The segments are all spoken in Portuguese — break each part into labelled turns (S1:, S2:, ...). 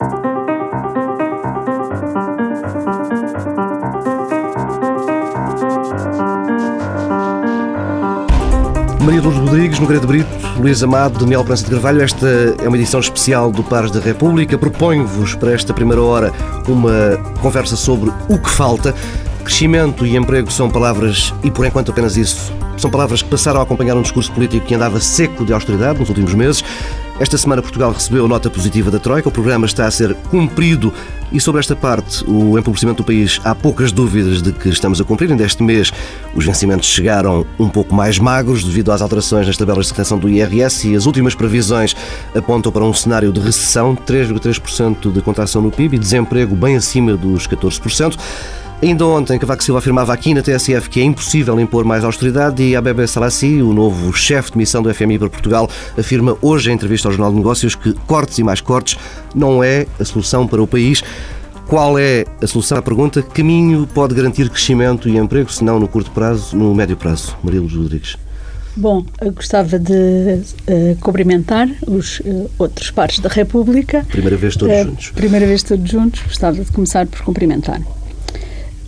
S1: Maria Lourdes Rodrigues, Nogueira de Brito, Luís Amado, Daniel Prança de Carvalho. Esta é uma edição especial do Pares da República. Proponho-vos para esta primeira hora uma conversa sobre o que falta. Crescimento e emprego são palavras, e por enquanto apenas isso, são palavras que passaram a acompanhar um discurso político que andava seco de austeridade nos últimos meses. Esta semana Portugal recebeu nota positiva da Troika, o programa está a ser cumprido e sobre esta parte, o empobrecimento do país, há poucas dúvidas de que estamos a cumprir. Ainda este mês os vencimentos chegaram um pouco mais magros devido às alterações nas tabelas de retenção do IRS e as últimas previsões apontam para um cenário de recessão, 3,3% de contração no PIB e desemprego bem acima dos 14%. Ainda ontem, Cavaco Silva afirmava aqui na TSF que é impossível impor mais austeridade e a Bebe Salassi, o novo chefe de missão do FMI para Portugal, afirma hoje em entrevista ao Jornal de Negócios que cortes e mais cortes não é a solução para o país. Qual é a solução à pergunta? Caminho pode garantir crescimento e emprego, se não no curto prazo, no médio prazo? Maria Luz Rodrigues.
S2: Bom, gostava de uh, cumprimentar os uh, outros pares da República.
S1: Primeira vez todos uh, juntos.
S2: Primeira vez todos juntos. Gostava de começar por cumprimentar.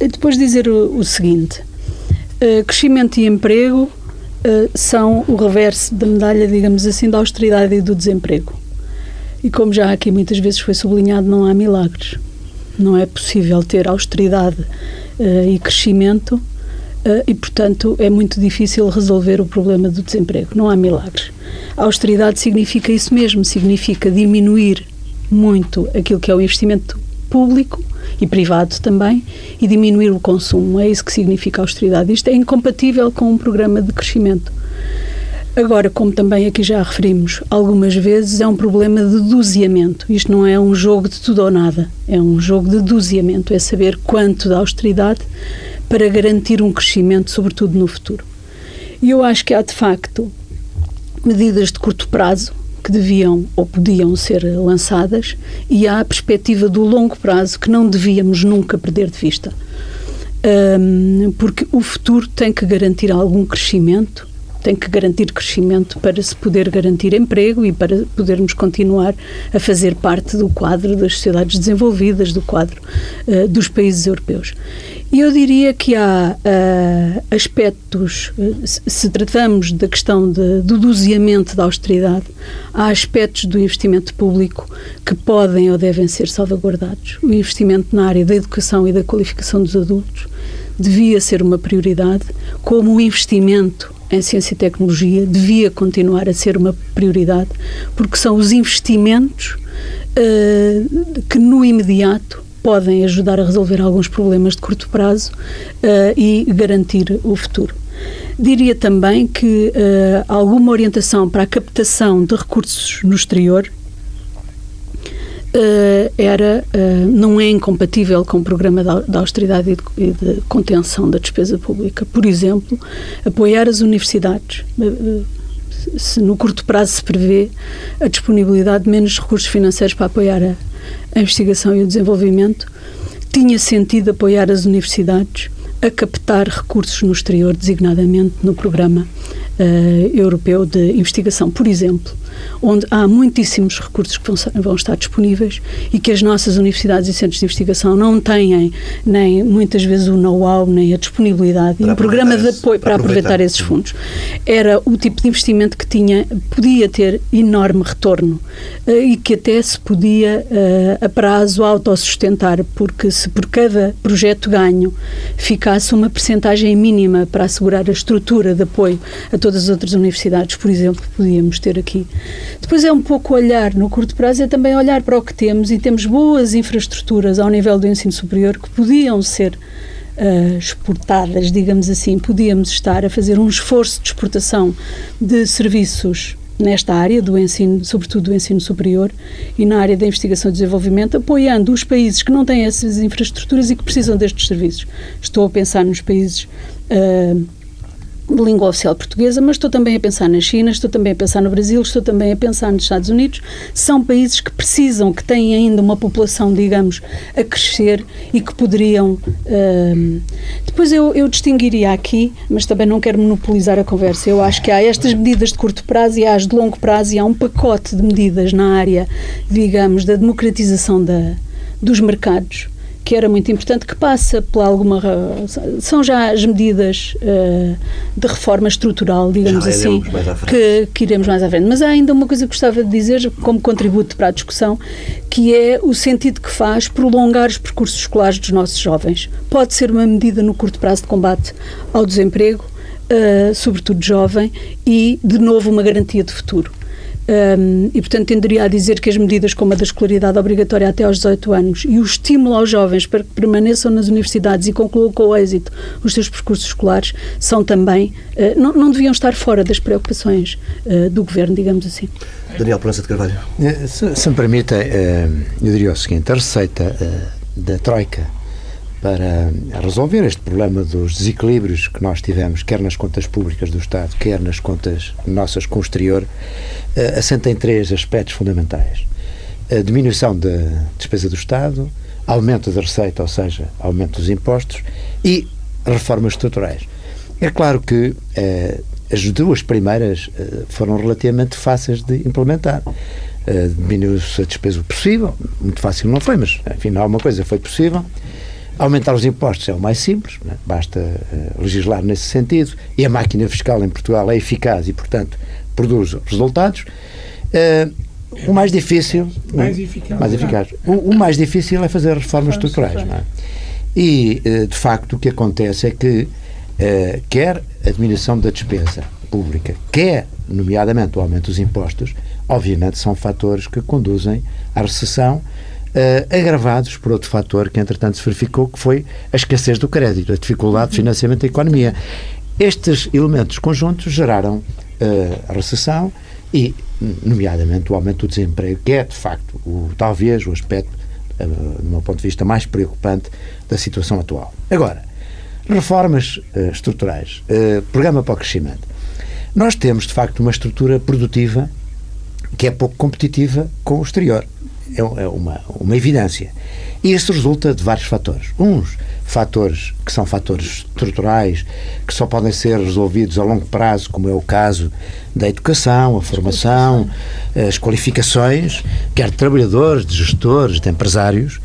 S2: Depois dizer o, o seguinte: uh, crescimento e emprego uh, são o reverso da medalha, digamos assim, da austeridade e do desemprego. E como já aqui muitas vezes foi sublinhado, não há milagres. Não é possível ter austeridade uh, e crescimento e, portanto, é muito difícil resolver o problema do desemprego. Não há milagres. A austeridade significa isso mesmo, significa diminuir muito aquilo que é o investimento público e privado também e diminuir o consumo. É isso que significa austeridade. Isto é incompatível com um programa de crescimento. Agora, como também aqui já referimos algumas vezes, é um problema de doseamento. Isto não é um jogo de tudo ou nada, é um jogo de doseamento, é saber quanto da austeridade para garantir um crescimento, sobretudo no futuro. E eu acho que há, de facto, medidas de curto prazo que deviam ou podiam ser lançadas e há a perspectiva do longo prazo que não devíamos nunca perder de vista. Um, porque o futuro tem que garantir algum crescimento, tem que garantir crescimento para se poder garantir emprego e para podermos continuar a fazer parte do quadro das sociedades desenvolvidas, do quadro uh, dos países europeus. E eu diria que há uh, aspectos, se tratamos da questão de, do doseamento da austeridade, há aspectos do investimento público que podem ou devem ser salvaguardados. O investimento na área da educação e da qualificação dos adultos devia ser uma prioridade, como o investimento em ciência e tecnologia devia continuar a ser uma prioridade, porque são os investimentos uh, que no imediato podem ajudar a resolver alguns problemas de curto prazo uh, e garantir o futuro. Diria também que uh, alguma orientação para a captação de recursos no exterior era, não é incompatível com o programa de austeridade e de, contenção da despesa pública. Por exemplo, apoiar as universidades se no curto prazo se prevê a disponibilidade de menos recursos financeiros para apoiar a, a investigação e o desenvolvimento, tinha sentido apoiar as universidades a captar recursos no exterior, designadamente no programa uh, europeu de investigação, por exemplo, onde há muitíssimos recursos que vão, estar disponíveis e que as nossas universidades e centros de investigação não têm nem muitas vezes o know-how nem a disponibilidade para e um programa de apoio para, para aproveitar. aproveitar esses fundos. Era o tipo de investimento que tinha podia ter enorme retorno uh, e que até se podia uh, a prazo autossustentar, porque se por cada projeto ganho ficasse uma percentagem mínima para assegurar a estrutura de apoio a todas as outras universidades, por exemplo, podíamos ter aqui. Depois é um pouco olhar, no curto prazo, é também olhar para o que temos e temos boas infraestruturas ao nível do ensino superior que podiam ser uh, exportadas, digamos assim, podíamos estar a fazer um esforço de exportação de serviços nesta área do ensino, sobretudo do ensino superior e na área da investigação e desenvolvimento, apoiando os países que não têm essas infraestruturas e que precisam destes serviços. Estou a pensar nos países uh, de língua oficial portuguesa, mas estou também a pensar na China, estou também a pensar no Brasil, estou também a pensar nos Estados Unidos. São países que precisam, que têm ainda uma população, digamos, a crescer e que poderiam. Uh, depois eu, eu distinguiria aqui, mas também não quero monopolizar a conversa. Eu acho que há estas medidas de curto prazo e há as de longo prazo e há um pacote de medidas na área, digamos, da democratização da, dos mercados que era muito importante, que passa por alguma. São já as medidas uh, de reforma estrutural, digamos já assim, que, que iremos mais à frente. Mas há ainda uma coisa que gostava de dizer, como contributo para a discussão, que é o sentido que faz prolongar os percursos escolares dos nossos jovens. Pode ser uma medida no curto prazo de combate ao desemprego, uh, sobretudo jovem, e, de novo, uma garantia de futuro. Um, e, portanto, tenderia a dizer que as medidas como a da escolaridade obrigatória até aos 18 anos e o estímulo aos jovens para que permaneçam nas universidades e concluam com êxito os seus percursos escolares são também, uh, não, não, deviam estar fora das preocupações uh, do governo, digamos assim.
S1: Daniel Proença de Carvalho.
S3: Eh, se, se me permite, eu diria o seguinte: a receita da Troika para resolver este problema dos desequilíbrios que nós tivemos, quer nas contas públicas do Estado, quer nas contas nossas com o exterior, uh, assenta em três aspectos fundamentais. A diminuição da despesa do Estado, aumento da receita, ou seja, aumento dos impostos, e reformas estruturais. É claro que uh, as duas primeiras uh, foram relativamente fáceis de implementar. Uh, Diminuiu-se a despesa possível, muito fácil não foi, mas afinal uma coisa foi possível. Aumentar os impostos é o mais simples, né? basta uh, legislar nesse sentido, e a máquina fiscal em Portugal é eficaz e, portanto, produz resultados. Uh, o mais difícil.
S4: Mais eficaz.
S3: Mais eficaz. O, o, mais difícil é fazer reformas estruturais. É? E, uh, de facto, o que acontece é que, quer a diminuição da despesa pública, quer, nomeadamente, o aumento dos impostos, obviamente são fatores que conduzem à recessão Uh, agravados por outro fator que, entretanto, se verificou, que foi a escassez do crédito, a dificuldade de financiamento da economia. Estes elementos conjuntos geraram uh, a recessão e, nomeadamente, o aumento do desemprego, que é, de facto, o, talvez o aspecto, uh, do meu ponto de vista, mais preocupante da situação atual. Agora, reformas uh, estruturais, programa para o crescimento. Nós temos, de facto, uma estrutura produtiva que é pouco competitiva com o exterior. É, é uma, uma evidência. E isso resulta de vários fatores. Uns fatores que são fatores estruturais, que só podem ser resolvidos a longo prazo, como é o caso da educação, a formação, as qualificações, quer de trabalhadores, de gestores, de empresários.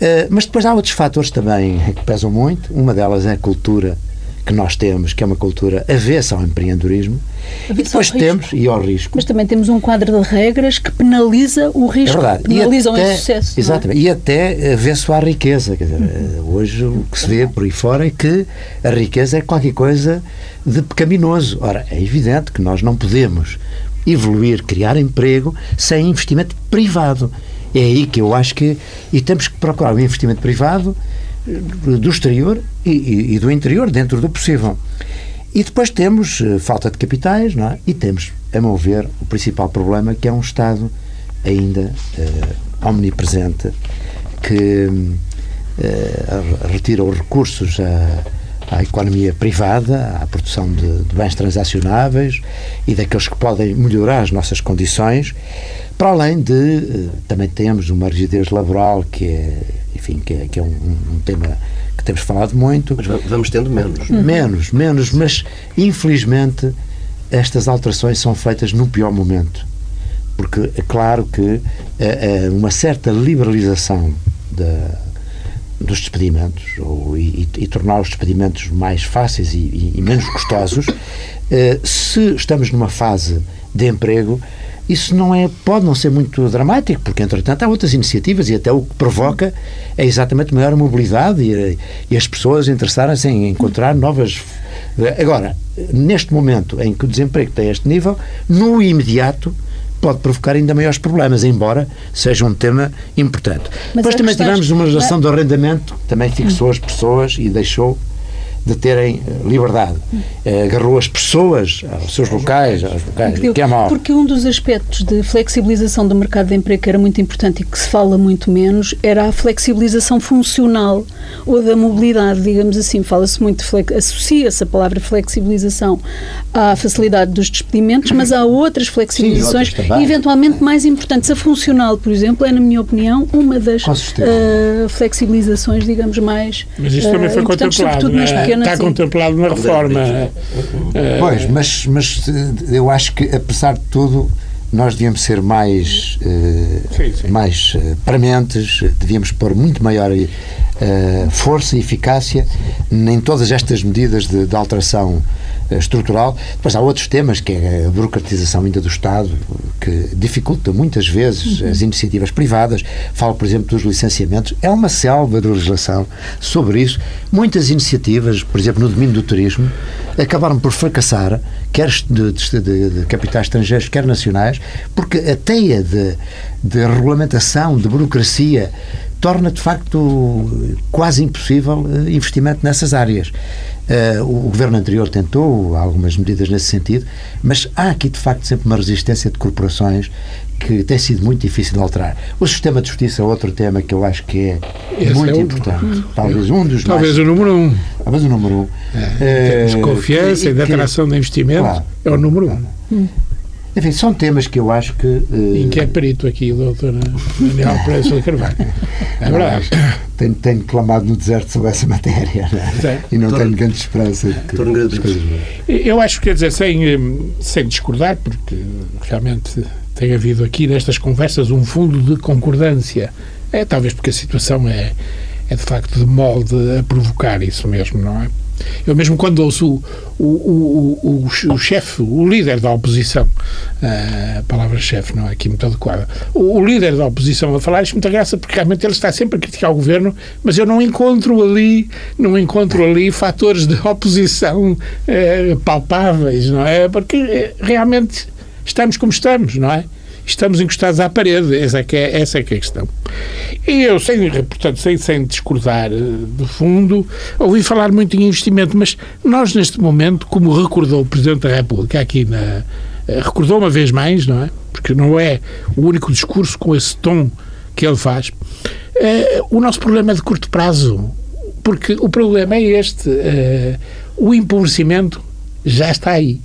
S3: Eh, mas depois há outros fatores também que pesam muito. Uma delas é a cultura que nós temos, que é uma cultura avessa ao empreendedorismo, avessa e depois temos, e ao risco.
S2: Mas também temos um quadro de regras que penaliza o risco, é verdade. penaliza o insucesso.
S3: É? Exatamente, é? e até avesso à riqueza. Quer dizer, uhum. Hoje o que se vê por aí fora é que a riqueza é qualquer coisa de pecaminoso. Ora, é evidente que nós não podemos evoluir, criar emprego sem investimento privado. É aí que eu acho que. E temos que procurar o investimento privado do exterior e, e, e, do interior, dentro do possível. E depois temos uh, falta de capitais, não é? E temos, a meu ver, o principal problema que é um Estado ainda uh, omnipresente que uh, retira os recursos à, à, economia privada, à produção de, de bens transacionáveis e daqueles que podem melhorar as nossas condições, para além de também temos uma rigidez laboral que é enfim, que é, que é um, um, tema que temos falado muito.
S1: Mas vamos tendo menos.
S3: Menos, menos, mas infelizmente estas alterações são feitas no pior momento. Porque é claro que é, é uma certa liberalização da, dos despedimentos ou, e, e, tornar os despedimentos mais fáceis e, e, e menos custosos, eh, se estamos numa fase de emprego, isso não é, pode não ser muito dramático, porque, entretanto, há outras iniciativas e até o que provoca é exatamente maior mobilidade e, e as pessoas interessarem-se em encontrar novas. Agora, neste momento em que o desemprego tem este nível, no imediato pode provocar ainda maiores problemas, embora seja um tema importante. Mas Depois também tivemos uma legislação de arrendamento, também fixou as pessoas e deixou de terem eh, liberdade. Eh, agarrou as pessoas aos seus locais, aos locais, que é mau.
S2: Porque um dos aspectos de flexibilização do mercado de emprego que era muito importante e que se fala muito menos era a flexibilização funcional ou da mobilidade, digamos assim. Fala-se muito, associa-se a palavra flexibilização à facilidade dos despedimentos, mas há outras flexibilizações, Sim, outras eventualmente mais importantes. A funcional, por exemplo, é, na minha opinião, uma das uh, flexibilizações, digamos, mais.
S4: Mas isto também uh, foi contemplado. Está contemplado na reforma.
S3: Pois, mas, mas eu acho que, apesar de tudo, nós devíamos ser mais, uh, sim, sim. mais uh, prementes, devíamos pôr muito maior uh, força e eficácia em todas estas medidas de, de alteração estrutural. Depois há outros temas, que é a burocratização ainda do Estado, que dificulta muitas vezes uhum. as iniciativas privadas. Falo, por exemplo, dos licenciamentos. É uma selva de legislação sobre isso. Muitas iniciativas, por exemplo, no domínio do turismo, acabaram por fracassar, quer de, de, de, de capitais estrangeiros, quer nacionais, porque a teia de, de regulamentação, de burocracia, torna de facto quase impossível eh, investimento nessas áreas. Uh, o governo anterior tentou algumas medidas nesse sentido, mas há aqui de facto sempre uma resistência de corporações que tem sido muito difícil de alterar. O sistema de justiça é outro tema que eu acho que é Esse muito é importante. Hum. Talvez um dos
S4: Talvez
S3: mais,
S4: o número um.
S3: Talvez o número um.
S4: É, de confiança e, de atração de investimento claro, é o número um. Hum.
S3: Enfim, são temas que eu acho que. Uh...
S4: Em que é perito aqui doutor Daniel Pereira de Carvalho. É verdade.
S3: Tenho, tenho clamado no deserto sobre essa matéria né? e não tenho grande esperança de que as coisas.
S4: Eu acho que, quer dizer, sem, eh, sem discordar, porque realmente tem havido aqui nestas conversas um fundo de concordância. É talvez porque a situação é, é de facto de molde a provocar isso mesmo, não é? Eu mesmo quando ouço o, o, o, o chefe, o líder da oposição, a palavra chefe não é aqui muito adequada, o, líder da oposição a falar, isto muita graça, porque realmente ele está sempre a criticar o governo, mas eu não encontro ali, não encontro ali fatores de oposição eh, palpáveis, não é? Porque eh, realmente estamos como estamos, não é? Estamos encostados à parede. Essa é que é, essa é, que é a questão. E eu, sem, portanto, sem, sem discordar eh, do fundo, ouvi falar muito em investimento, mas nós, neste momento, como recordou o Presidente da República aqui na. Eh, recordou uma vez mais, não é? Porque não é o único discurso com esse tom que ele faz. Uh, o nosso problema é de curto prazo. Porque o problema é este: o empobrecimento já está aí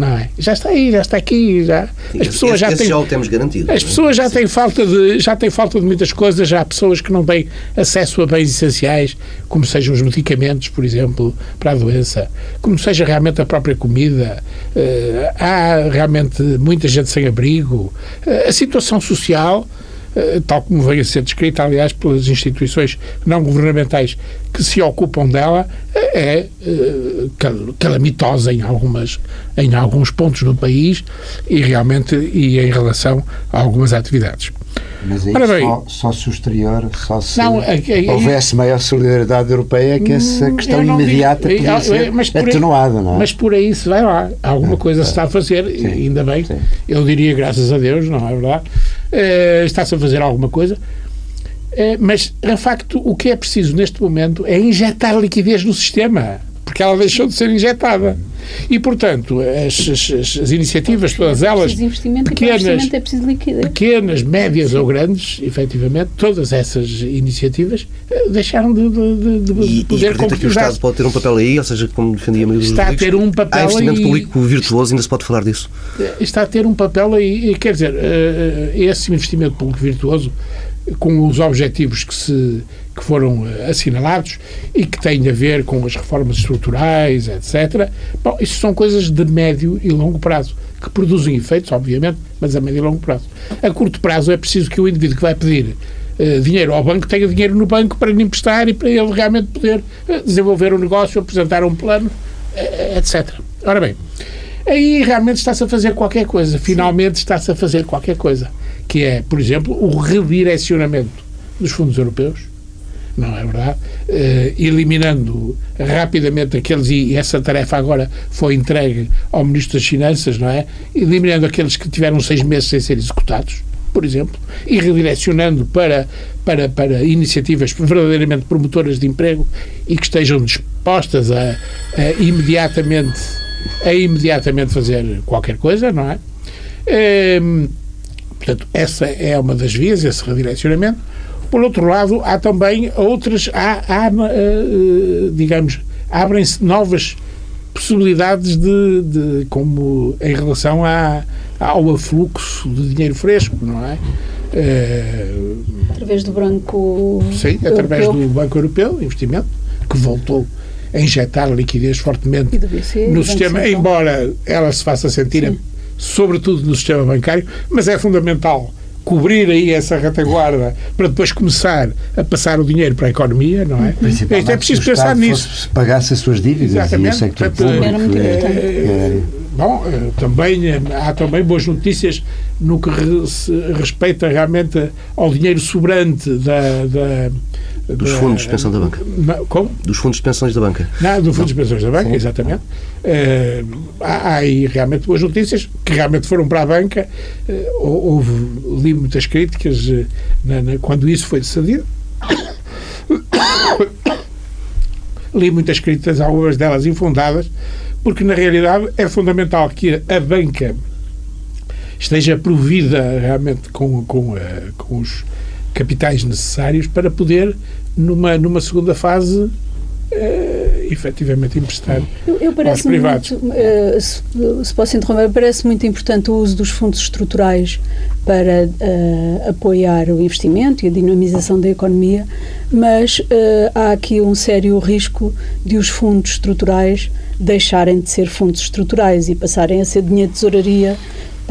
S4: não é? Já está aí, já está aqui, já.
S1: As pessoas esse, já têm. já o temos garantido.
S4: As é? pessoas já têm falta de já têm falta de muitas coisas, já há pessoas que não têm acesso a bens essenciais, como sejam os medicamentos, por exemplo, para a doença, como seja realmente a própria comida. Uh, há realmente muita gente sem abrigo. Uh, a situação social eh, tal como vem a ser descrita, aliás, pelas instituições não governamentais que se ocupam dela, eh, é eh, calamitosa em, algumas, em alguns pontos do país e realmente e em relação a algumas atividades.
S3: Mas aí bem, só, só, se o exterior, só se não, é, é, houvesse maior solidariedade europeia que essa hum, questão imediata digo, podia ser mas atenuada,
S4: aí,
S3: não é?
S4: Mas por aí se vai lá. Alguma é, coisa se está a fazer, sim, ainda bem. Sim. Eu diria graças a Deus, não é verdade? Uh, está-se a fazer alguma coisa. Uh, mas, de facto, o que é preciso neste momento é injetar liquidez no sistema porque ela deixou de ser injetada. E, portanto, as, as, as iniciativas, todas elas, pequenas, é pequenas, médias ou grandes, efetivamente, todas essas iniciativas eh, deixaram de, de, de
S1: e,
S4: poder
S1: concretizar. que o Estado pode ter um papel aí, ou seja, como defendia a maioria
S4: Está a ter um papel
S1: Há investimento público virtuoso, ainda se pode falar disso?
S4: Eh, está a ter um papel aí, quer dizer, eh, esse investimento público virtuoso com os objetivos que, se, que foram eh, assinalados e que têm a ver com as reformas estruturais, etc. Bom, isso são coisas de médio e longo prazo, que produzem efeitos, obviamente, mas a médio e longo prazo. A curto prazo é preciso que o indivíduo que vai pedir uh, dinheiro ao banco tenha dinheiro no banco para lhe emprestar e para ele realmente poder uh, desenvolver um negócio, apresentar um plano, etc. Ora bem, aí realmente está-se a fazer qualquer coisa, finalmente está-se a fazer qualquer coisa que é, por exemplo, o redirecionamento dos fundos europeus, não é verdade? Uh, eliminando rapidamente aqueles, e essa tarefa agora foi entregue ao Ministro das Finanças, não é? Eliminando aqueles que tiveram seis meses sem ser executados, por exemplo, e redirecionando para, para, para iniciativas verdadeiramente promotoras de emprego e que estejam dispostas a, a imediatamente a imediatamente fazer qualquer coisa, não é? Ehm, portanto, essa é uma das vias, esse redirecionamento. Por outro lado, há também outras, há, há uh, digamos, abrem-se novas possibilidades de, de, como em relação à, ao afluxo de dinheiro fresco, não é?
S2: Uh, através do Banco
S4: Sim,
S2: Europeu.
S4: através do Banco Europeu, investimento, que voltou a injetar liquidez fortemente BC, no sistema, embora ela se faça sentir, Sim. Sobretudo no sistema bancário, mas é fundamental cobrir aí essa retaguarda para depois começar a passar o dinheiro para a economia, não é?
S3: é preciso pensar nisso. Fosse, pagasse as suas dívidas Exatamente. e o sector público. Era muito
S2: é.
S4: É, bom, eh, também, eh, há também boas notícias no que respeita realmente ao dinheiro sobrante da, da
S1: dos fundos de pensão da banca.
S4: Como?
S1: Dos fundos de pensões da banca.
S4: Não, dos fundos de pensões da banca, exatamente. Uh, há, aí realmente boas notícias que realmente foram para a banca. Uh, houve, li muitas críticas uh, na, na, quando isso foi decidido. li muitas críticas, algumas delas infundadas, porque na realidade é fundamental que a banca esteja provida realmente com, com, com os capitais necessários para poder numa, numa segunda fase uh, efetivamente emprestar eu, eu aos privados.
S2: Muito, uh, se, se, posso interromper, parece muito importante o uso dos fundos estruturais para uh, apoiar o investimento e a dinamização da economia, mas uh, há aqui um sério risco de os fundos estruturais deixarem de ser fundos estruturais e passarem a ser dinheiro de tesouraria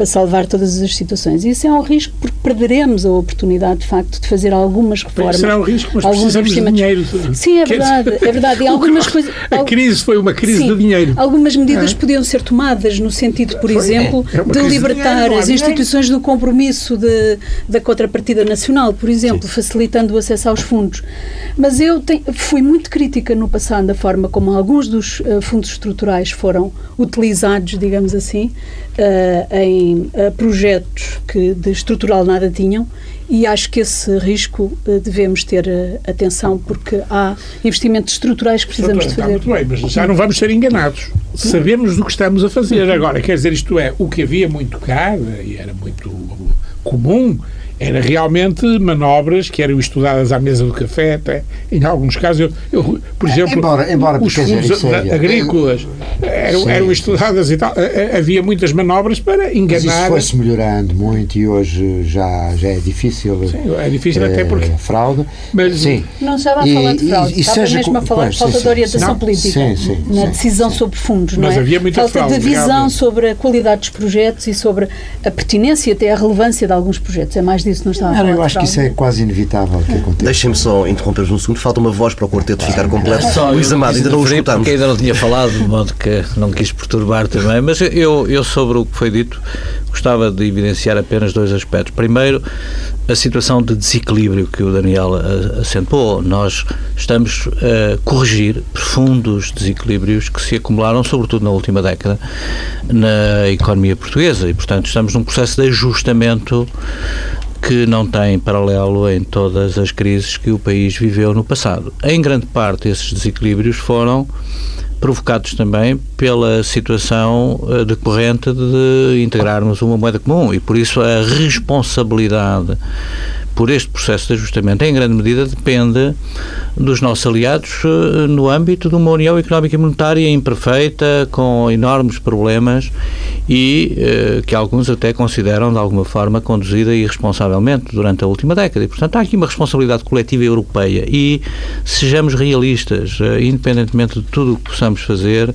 S2: para salvar todas as situações. Isso é um risco porque perderemos a oportunidade, de facto, de fazer algumas reformas.
S4: Será um risco, mas alguns precisamos de dinheiro.
S2: Sim, é verdade, é verdade. E algumas coisas...
S4: A crise foi uma crise Sim, de dinheiro.
S2: Algumas medidas é. podiam ser tomadas no sentido, por foi, exemplo, é, é de libertar de as instituições do compromisso de, da contrapartida nacional, por exemplo, Sim. facilitando o acesso aos fundos. Mas eu tenho, fui muito crítica no passado da forma como alguns dos uh, fundos estruturais foram utilizados, digamos assim, uh, em uh, projetos que de estrutural nada tinham e acho que esse risco uh, devemos ter atenção porque há investimentos estruturais que precisamos de fazer.
S4: Está muito bem, mas já não vamos ser enganados. Sabemos do que estamos a fazer. Agora, quer dizer, isto é, o que havia muito caro e era muito comum era realmente manobras que eram estudadas à mesa do café, até em alguns casos, eu, eu por é, exemplo,
S3: embora, embora
S4: os fundos agrícolas eram, eram, estudadas e tal, havia muitas manobras para enganar. Mas
S3: isso foi-se melhorando muito e hoje já, já é difícil.
S4: Sim, é difícil é, até porque.
S3: Fraude.
S2: Mas, sim. Não estava a falar de fraude, e, estava mesmo a falar de falta sim, de orientação não, política sim, sim, na decisão sobre fundos, não
S4: mas
S2: é?
S4: Havia muita
S2: falta
S4: fraude,
S2: de visão realmente. sobre a qualidade dos projetos e sobre a pertinência e até a relevância de alguns projetos. É mais disso não está a
S3: falar. Eu acho que isso é quase inevitável que aconteça.
S1: Deixem-me só interromper-vos um segundo. Falta uma voz para o quarteto ficar completo. Só, Luís Amado, ainda não o escutamos.
S5: Porque ainda não tinha falado, de modo que não quis perturbar também. Mas eu, eu, sobre o que foi dito, gostava de evidenciar apenas dois aspectos. Primeiro, a situação de desequilíbrio que o Daniel acentuou. Nós estamos a corrigir profundos desequilíbrios que se acumularam, sobretudo na última década, na economia portuguesa e, portanto, estamos num processo de ajustamento que não tem paralelo em todas as crises que o país viveu no passado. Em grande parte, esses desequilíbrios foram provocados também pela situação eh, decorrente de integrarmos uma moeda comum e por isso a responsabilidade por este processo de ajustamento, em grande medida, depende dos nossos aliados eh, no âmbito de uma União Económica e Monetária imperfeita, com enormes problemas e eh, que alguns até consideram, de alguma forma, conduzida irresponsavelmente durante a última década. E, portanto, há aqui uma responsabilidade coletiva europeia e sejamos realistas, eh, independentemente de tudo o que possamos fazer,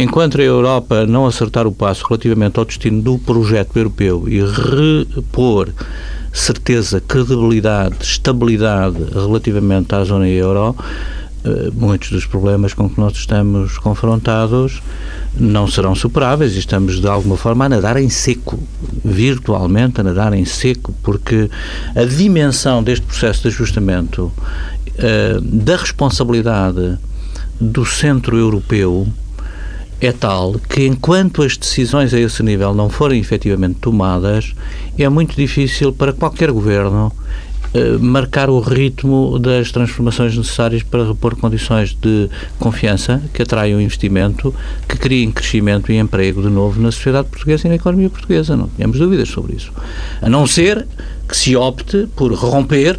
S5: enquanto a Europa não acertar o passo relativamente ao destino do projeto europeu e repor certeza, credibilidade, estabilidade relativamente à zona euro, eh, muitos dos problemas com que nós estamos confrontados não serão superáveis e estamos de alguma forma a nadar em seco, virtualmente a nadar em seco, porque a dimensão deste processo de ajustamento eh, da responsabilidade do centro europeu é tal que, enquanto as decisões a esse nível não forem efetivamente tomadas, é muito difícil para qualquer governo eh, marcar o ritmo das transformações necessárias para repor condições de confiança que atraiam investimento, que criem crescimento e emprego de novo na sociedade portuguesa e na economia portuguesa. Não temos dúvidas sobre isso. A não ser que se opte por romper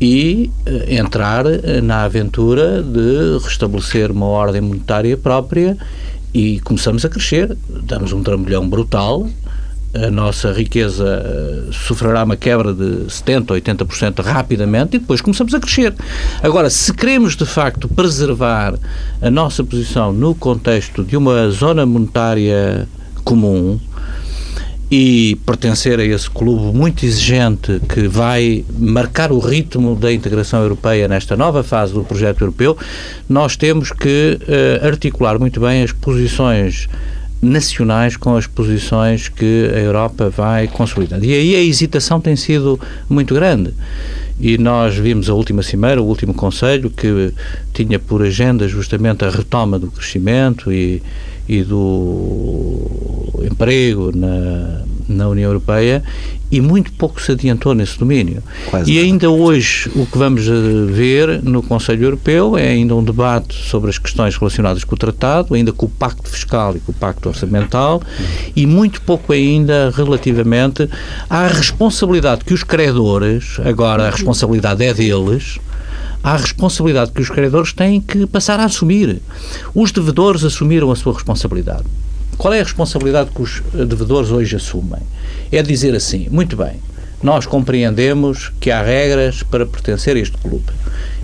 S5: e uh, entrar uh, na aventura de restabelecer uma ordem monetária própria e começamos a crescer. Damos um trambolhão brutal, a nossa riqueza uh, sofrerá uma quebra de 70% ou 80% rapidamente e depois começamos a crescer. Agora, se queremos de facto preservar a nossa posição no contexto de uma zona monetária comum, e pertencer a esse clube muito exigente que vai marcar o ritmo da integração europeia nesta nova fase do projeto europeu, nós temos que uh, articular muito bem as posições nacionais com as posições que a Europa vai consolidando. E aí a hesitação tem sido muito grande. E nós vimos a última cimeira, o último Conselho, que tinha por agenda justamente a retoma do crescimento e, e do emprego na, na União Europeia e muito pouco se adiantou nesse domínio. Quase e ainda nada. hoje o que vamos eh, ver no Conselho Europeu é ainda um debate sobre as questões relacionadas com o tratado, ainda com o pacto fiscal e com o pacto orçamental e muito pouco ainda relativamente à responsabilidade que os credores, agora a responsabilidade é deles, à responsabilidade que os credores têm que passar a assumir. Os devedores assumiram a sua responsabilidade. Qual é a responsabilidade que os devedores hoje assumem? É dizer assim, muito bem, nós compreendemos que há regras para pertencer a este clube.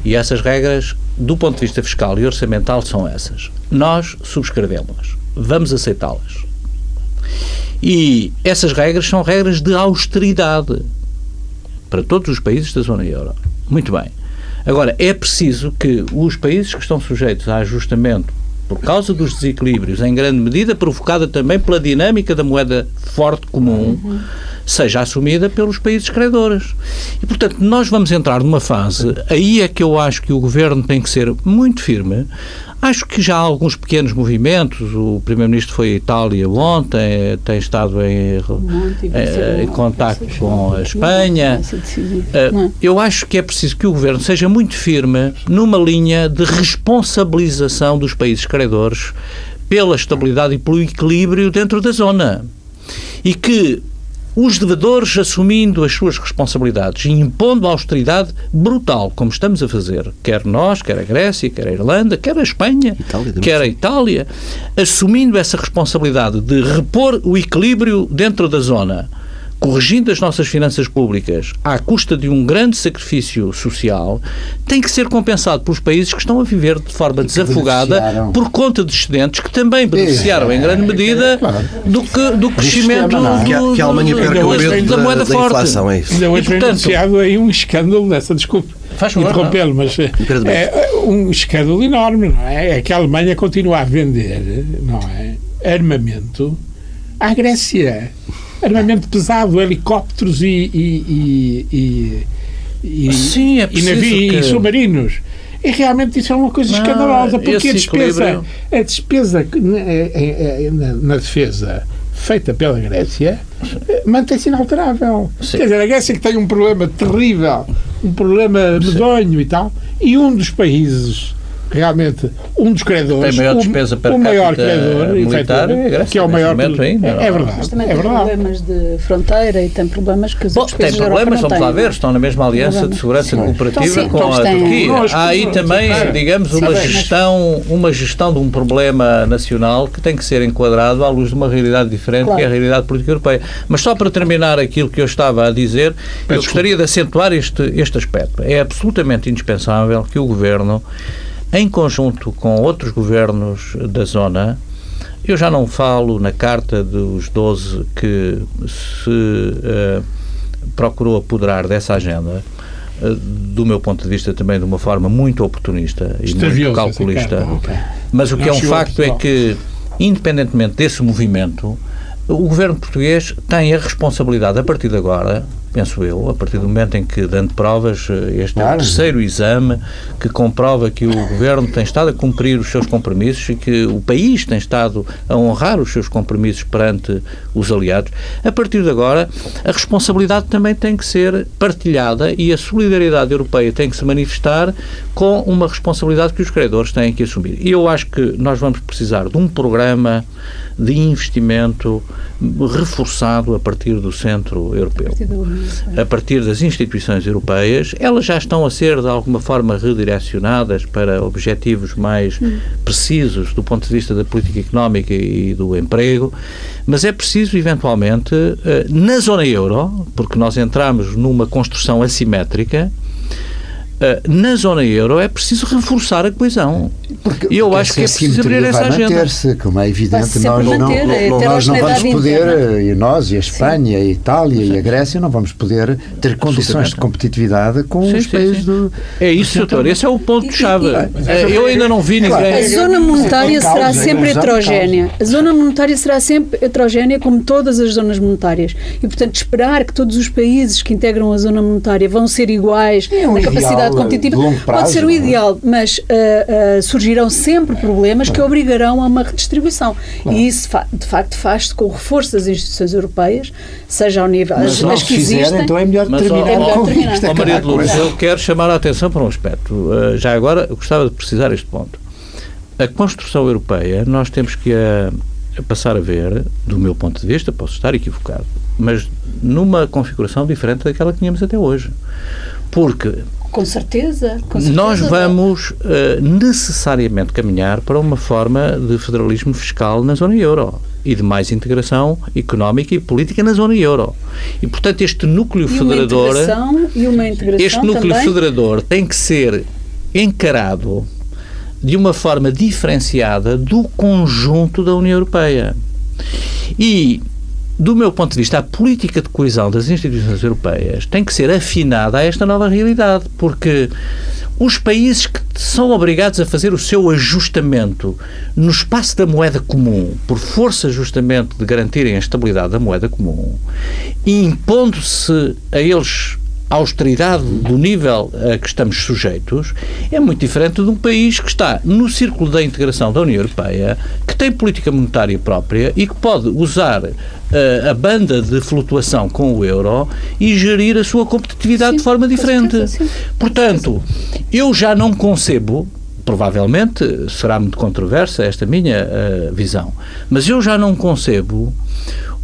S5: E essas regras, do ponto de vista fiscal e orçamental, são essas. Nós subscrevemos-las. Vamos aceitá-las. E essas regras são regras de austeridade para todos os países da zona euro. Muito bem. Agora, é preciso que os países que estão sujeitos a ajustamento por causa dos desequilíbrios, em grande medida provocada também pela dinâmica da moeda forte comum, seja assumida pelos países credores. E, portanto, nós vamos entrar numa fase, aí é que eu acho que o governo tem que ser muito firme, Acho que já há alguns pequenos movimentos. O Primeiro-Ministro foi à Itália ontem, tem estado em, em, em contato com a Espanha. Eh, eu acho que é preciso que o Governo seja muito firme numa linha de responsabilização dos países credores pela estabilidade e pelo equilíbrio dentro da zona. E que os devedores assumindo as suas responsabilidades e impondo a austeridade brutal, como estamos a fazer, quer nós, quer a Grécia, quer a Irlanda, quer a Espanha, Itália, quer a Itália, assumindo essa responsabilidade de repor o equilíbrio dentro da zona corrigindo as nossas finanças públicas à custa de um grande sacrifício social, tem que ser compensado pelos países que estão a viver de forma desafogada por conta de excedentes que também beneficiaram em grande medida do, que, do crescimento do,
S1: que, que a Alemanha o medo da, moeda da forte. Inflação, é isso.
S4: Ainda hoje foi anunciado aí um escândalo dessa, desculpe interrompê-lo, mas é, é um escândalo enorme, não é? É que a Alemanha continua a vender, não é? Armamento à Grécia armamento pesado, helicópteros e, e, e, e,
S5: Sim, é
S4: e, navios, que... e submarinos. E realmente isso é uma coisa não, escandalosa, porque a despesa, a despesa na, na, defesa feita pela Grécia mantém-se inalterável. Sim. Quer dizer, a Grécia que tem um problema terrível, um problema medonho e tal, e um dos países realmente um dos credores,
S5: Tem maior despesa
S4: o, o maior credor,
S5: militar,
S4: que é o maior ainda, é, é verdade.
S2: Mas também
S4: é
S2: tem
S4: verdade.
S2: problemas de fronteira e tem problemas que os
S5: Bom, tem problemas, vamos lá ver, estão na mesma aliança de segurança cooperativa então, com a Turquia. Há aí também, digamos, uma gestão, uma gestão de um problema nacional que tem que ser enquadrado à luz de uma realidade diferente, claro. que é a realidade política europeia. Mas só para terminar aquilo que eu estava a dizer, eu gostaria de acentuar este, este aspecto. É absolutamente indispensável que o Governo em conjunto com outros governos da zona, eu já não falo na Carta dos 12 que se uh, procurou apoderar dessa agenda, uh, do meu ponto de vista também de uma forma muito oportunista e muito calculista. Mas o que é um facto é que, independentemente desse movimento, o governo português tem a responsabilidade, a partir de agora, penso eu, a partir do momento em que, dando provas, eh, este claro. é o terceiro exame que comprova que o Governo tem estado a cumprir os seus compromissos e que o país tem estado a honrar os seus compromissos perante os aliados. A partir de agora, a responsabilidade também tem que ser partilhada e a solidariedade europeia tem que se manifestar com uma responsabilidade que os credores têm que assumir. E eu acho que nós vamos precisar de um programa de investimento reforçado a partir do centro europeu. A partir das instituições europeias, elas já estão a ser de alguma forma redirecionadas para objetivos mais precisos do ponto de vista da política económica e do emprego, mas é preciso eventualmente eh, na zona euro, porque nós entramos numa construção assimétrica, eh, na zona euro é preciso reforçar a coesão. Porque, e eu acho que é preciso abrir essa agenda.
S3: manter-se, como é evidente, nós não, manter, não, nós não vamos poder, eh, e nós, e a Espanha, sim. a Itália sim. e a Grécia, não vamos poder ter condições de competitividade com sim, os países do.
S5: É isso, doutor, esse é o ponto-chave. Eu ainda não vi ninguém.
S2: A zona monetária será sempre heterogénea. A zona monetária será sempre heterogénea, como todas as zonas monetárias. E, portanto, esperar que todos os países que integram a zona monetária vão ser iguais é na capacidade capacidade competitiva prazo, pode ser o é? ideal, mas uh, uh, surgirão sempre problemas que obrigarão a uma redistribuição. E isso, de facto, faz-se com o reforço das instituições europeias, seja ao nível.
S3: Mas as, as que fizer, existem. Então é melhor terminar é melhor terminar.
S5: Oh, Maria de Lourdes, eu quero chamar a atenção para um aspecto. Uh, já agora, eu gostava de precisar este ponto. A construção europeia, nós temos que a, a passar a ver, do meu ponto de vista, posso estar equivocado, mas numa configuração diferente daquela que tínhamos até hoje. Porque
S2: com certeza, com certeza.
S5: Nós vamos uh, necessariamente caminhar para uma forma de federalismo fiscal na zona euro e de mais integração económica e política na zona euro. E, portanto, este núcleo
S2: e
S5: federador.
S2: Uma e uma integração
S5: este núcleo
S2: também?
S5: federador tem que ser encarado de uma forma diferenciada do conjunto da União Europeia. E do meu ponto de vista, a política de coesão das instituições europeias tem que ser afinada a esta nova realidade, porque os países que são obrigados a fazer o seu ajustamento no espaço da moeda comum, por força justamente de garantirem a estabilidade da moeda comum, impondo-se a eles austeridade do nível a que estamos sujeitos é muito diferente de um país que está no círculo da integração da União Europeia, que tem política monetária própria e que pode usar uh, a banda de flutuação com o euro e gerir a sua competitividade sim, de forma diferente. Portanto, eu já não concebo provavelmente será muito controversa esta minha uh, visão, mas eu já não concebo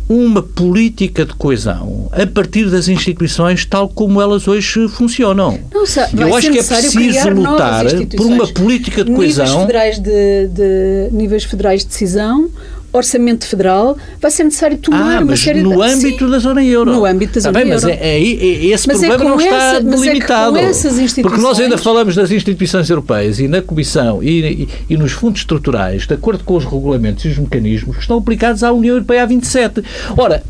S5: uma política de coesão a partir das instituições tal como elas hoje funcionam.
S2: Não, Eu acho que é preciso lutar
S5: por uma política de coesão.
S2: Níveis federais de, de, níveis federais de decisão orçamento federal, vai ser necessário tomar
S5: ah,
S2: uma série
S5: de... no âmbito Sim, da zona euro.
S2: No âmbito da zona
S5: bem,
S2: euro.
S5: Mas é, é, é esse mas é problema é não está essa, delimitado. É porque nós ainda falamos das instituições europeias e na Comissão e, e, e, nos fundos estruturais, de acordo com os regulamentos e os mecanismos que estão aplicados à União Europeia a 27. Ora,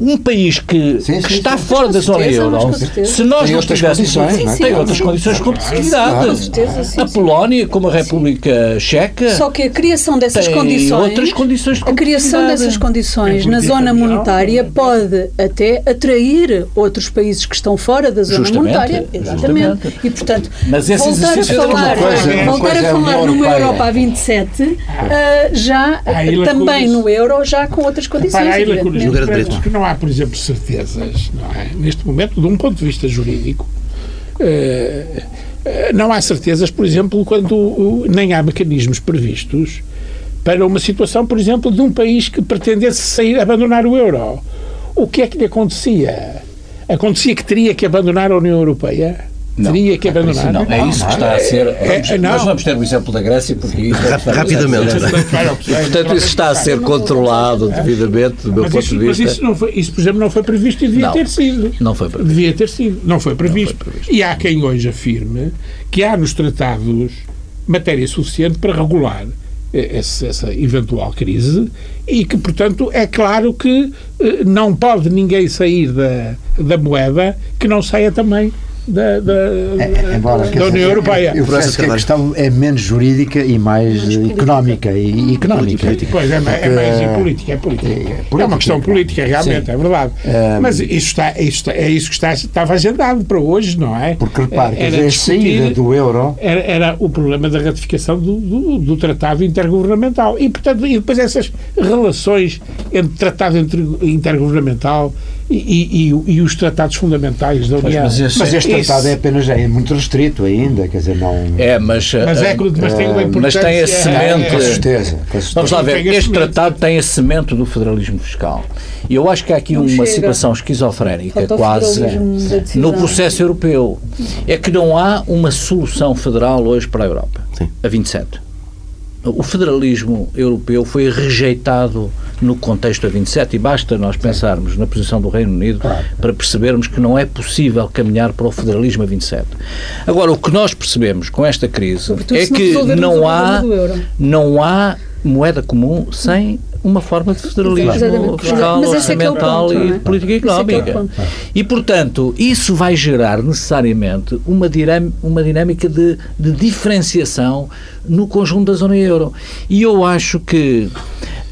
S5: um país que, sim, que sim, está sim, fora da zona euro, se nós não tivéssemos condições, tem outras condições de competitividade. A Polónia, como a República Checa,
S2: só que a criação dessas condições,
S5: outras condições
S2: a criação dessas condições na zona monetária pode até atrair outros países que estão fora da zona
S5: justamente,
S2: monetária, exatamente. Justamente. E portanto,
S5: Mas
S2: voltar a falar, coisa, voltar a falar numa Europa a 27, uh, já também no euro já com outras condições. Para
S4: a não há, por exemplo, certezas, não é? neste momento, de um ponto de vista jurídico, eh, eh, não há certezas, por exemplo, quando nem há mecanismos previstos para uma situação, por exemplo, de um país que pretendesse sair, abandonar o euro. O que é que lhe acontecia? Acontecia que teria que abandonar a União Europeia? Não, teria que abandonar.
S5: Não, é isso que está a ser. Vamos, é, nós vamos ter o exemplo da Grécia, porque isso
S1: é Rapidamente.
S5: E, portanto, isso está a ser controlado devidamente, do meu
S4: mas
S5: ponto
S4: isso,
S5: de vista.
S4: Mas isso, não foi, isso, por exemplo, não foi previsto e devia
S5: não,
S4: ter sido.
S5: Não foi previsto.
S4: Devia ter sido. Não foi previsto. Não foi previsto. E há quem hoje afirme que há nos tratados matéria suficiente para regular essa, eventual crise e que, portanto, é claro que eh, não pode ninguém sair da, da moeda que não saia também da, da,
S3: é, embora,
S4: da União Europeia.
S3: Eu, eu penso que a questão é menos jurídica e mais, mais económica e económica.
S4: Pois, é, é mais política, é política. É, política, é uma questão política, realmente, Sim. é verdade. Um, Mas isso está, isso, é isso que está, estava agendado para hoje, não é?
S3: Porque repare, era a saída do euro.
S4: Era, era, o problema da ratificação do, do, do Tratado Intergovernamental. E, portanto, e depois essas relações entre Tratado Intergovernamental e, e, e, os tratados fundamentais da União.
S3: Mas, mas este esse... tratado é apenas é muito restrito ainda, quer dizer, não.
S5: É, mas,
S4: mas, é, mas tem uma
S5: importância. Mas tem a semente.
S3: Com certeza, com certeza.
S5: Vamos lá ver, este tratado tem a semente do federalismo fiscal. E eu acho que há aqui não uma chega. situação esquizofrénica, quase, no processo europeu. É que não há uma solução federal hoje para a Europa, Sim. a 27 o federalismo europeu foi rejeitado no contexto a 27 e basta nós pensarmos na posição do Reino Unido claro. para percebermos que não é possível caminhar para o federalismo a 27. Agora, o que nós percebemos com esta crise é que não há, não há moeda comum sem uma forma de federalismo fiscal, é é orçamental é ponto, e de política económica. É e, portanto, isso vai gerar necessariamente uma, uma dinâmica de, de diferenciação no conjunto da zona euro. E eu acho que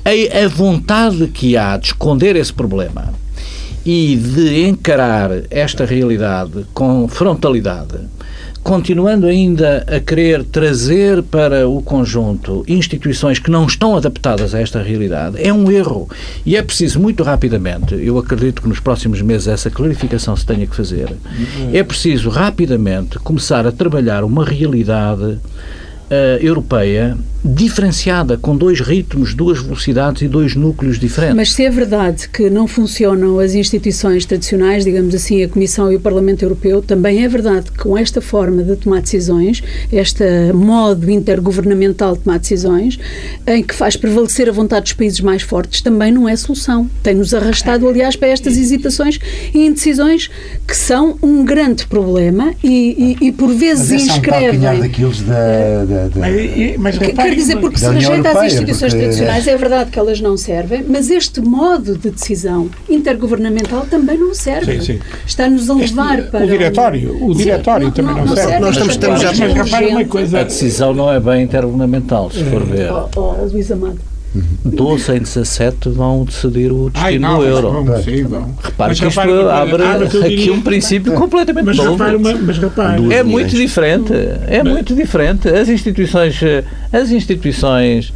S5: a, a vontade que há de esconder esse problema e de encarar esta realidade com frontalidade continuando ainda a querer trazer para o conjunto instituições que não estão adaptadas a esta realidade, é um erro. E é preciso, muito rapidamente, eu acredito que nos próximos meses essa clarificação se tenha que fazer, é preciso rapidamente começar a trabalhar uma realidade uh, europeia diferenciada, com dois ritmos, duas velocidades e dois núcleos diferentes.
S2: Mas se é verdade que não funcionam as instituições tradicionais, digamos assim, a Comissão e o Parlamento Europeu, também é verdade que com esta forma de tomar decisões, este modo intergovernamental de tomar decisões, em que faz prevalecer a vontade dos países mais fortes, também não é solução. Tem-nos arrastado, aliás, para estas hesitações e indecisões que são um grande problema e, e, e por vezes
S3: mas
S2: inscrevem...
S3: É um daqueles da, da, da...
S2: Mas, mas, quer dizer, porque se rejeita as instituições porque... tradicionais, é verdade que elas não servem, mas este modo de decisão intergovernamental também não serve. Sim, sim. Está-nos a levar este, para.
S4: O diretório, o diretório sim, também não, não, serve. serve.
S5: Nós estamos, estamos já. Mas repara uma coisa. A decisão não é bem intergovernamental, se for ver.
S2: Oh, oh, Luís Amado.
S5: 12 em 17 vão decidir o destino Ai, não, do euro. Vamos, sim, Repare que isto abre ah, aqui um princípio completamente
S4: mas
S5: novo.
S4: Repare mas repare.
S5: É muito diferente. É mas... muito diferente. As instituições, as instituições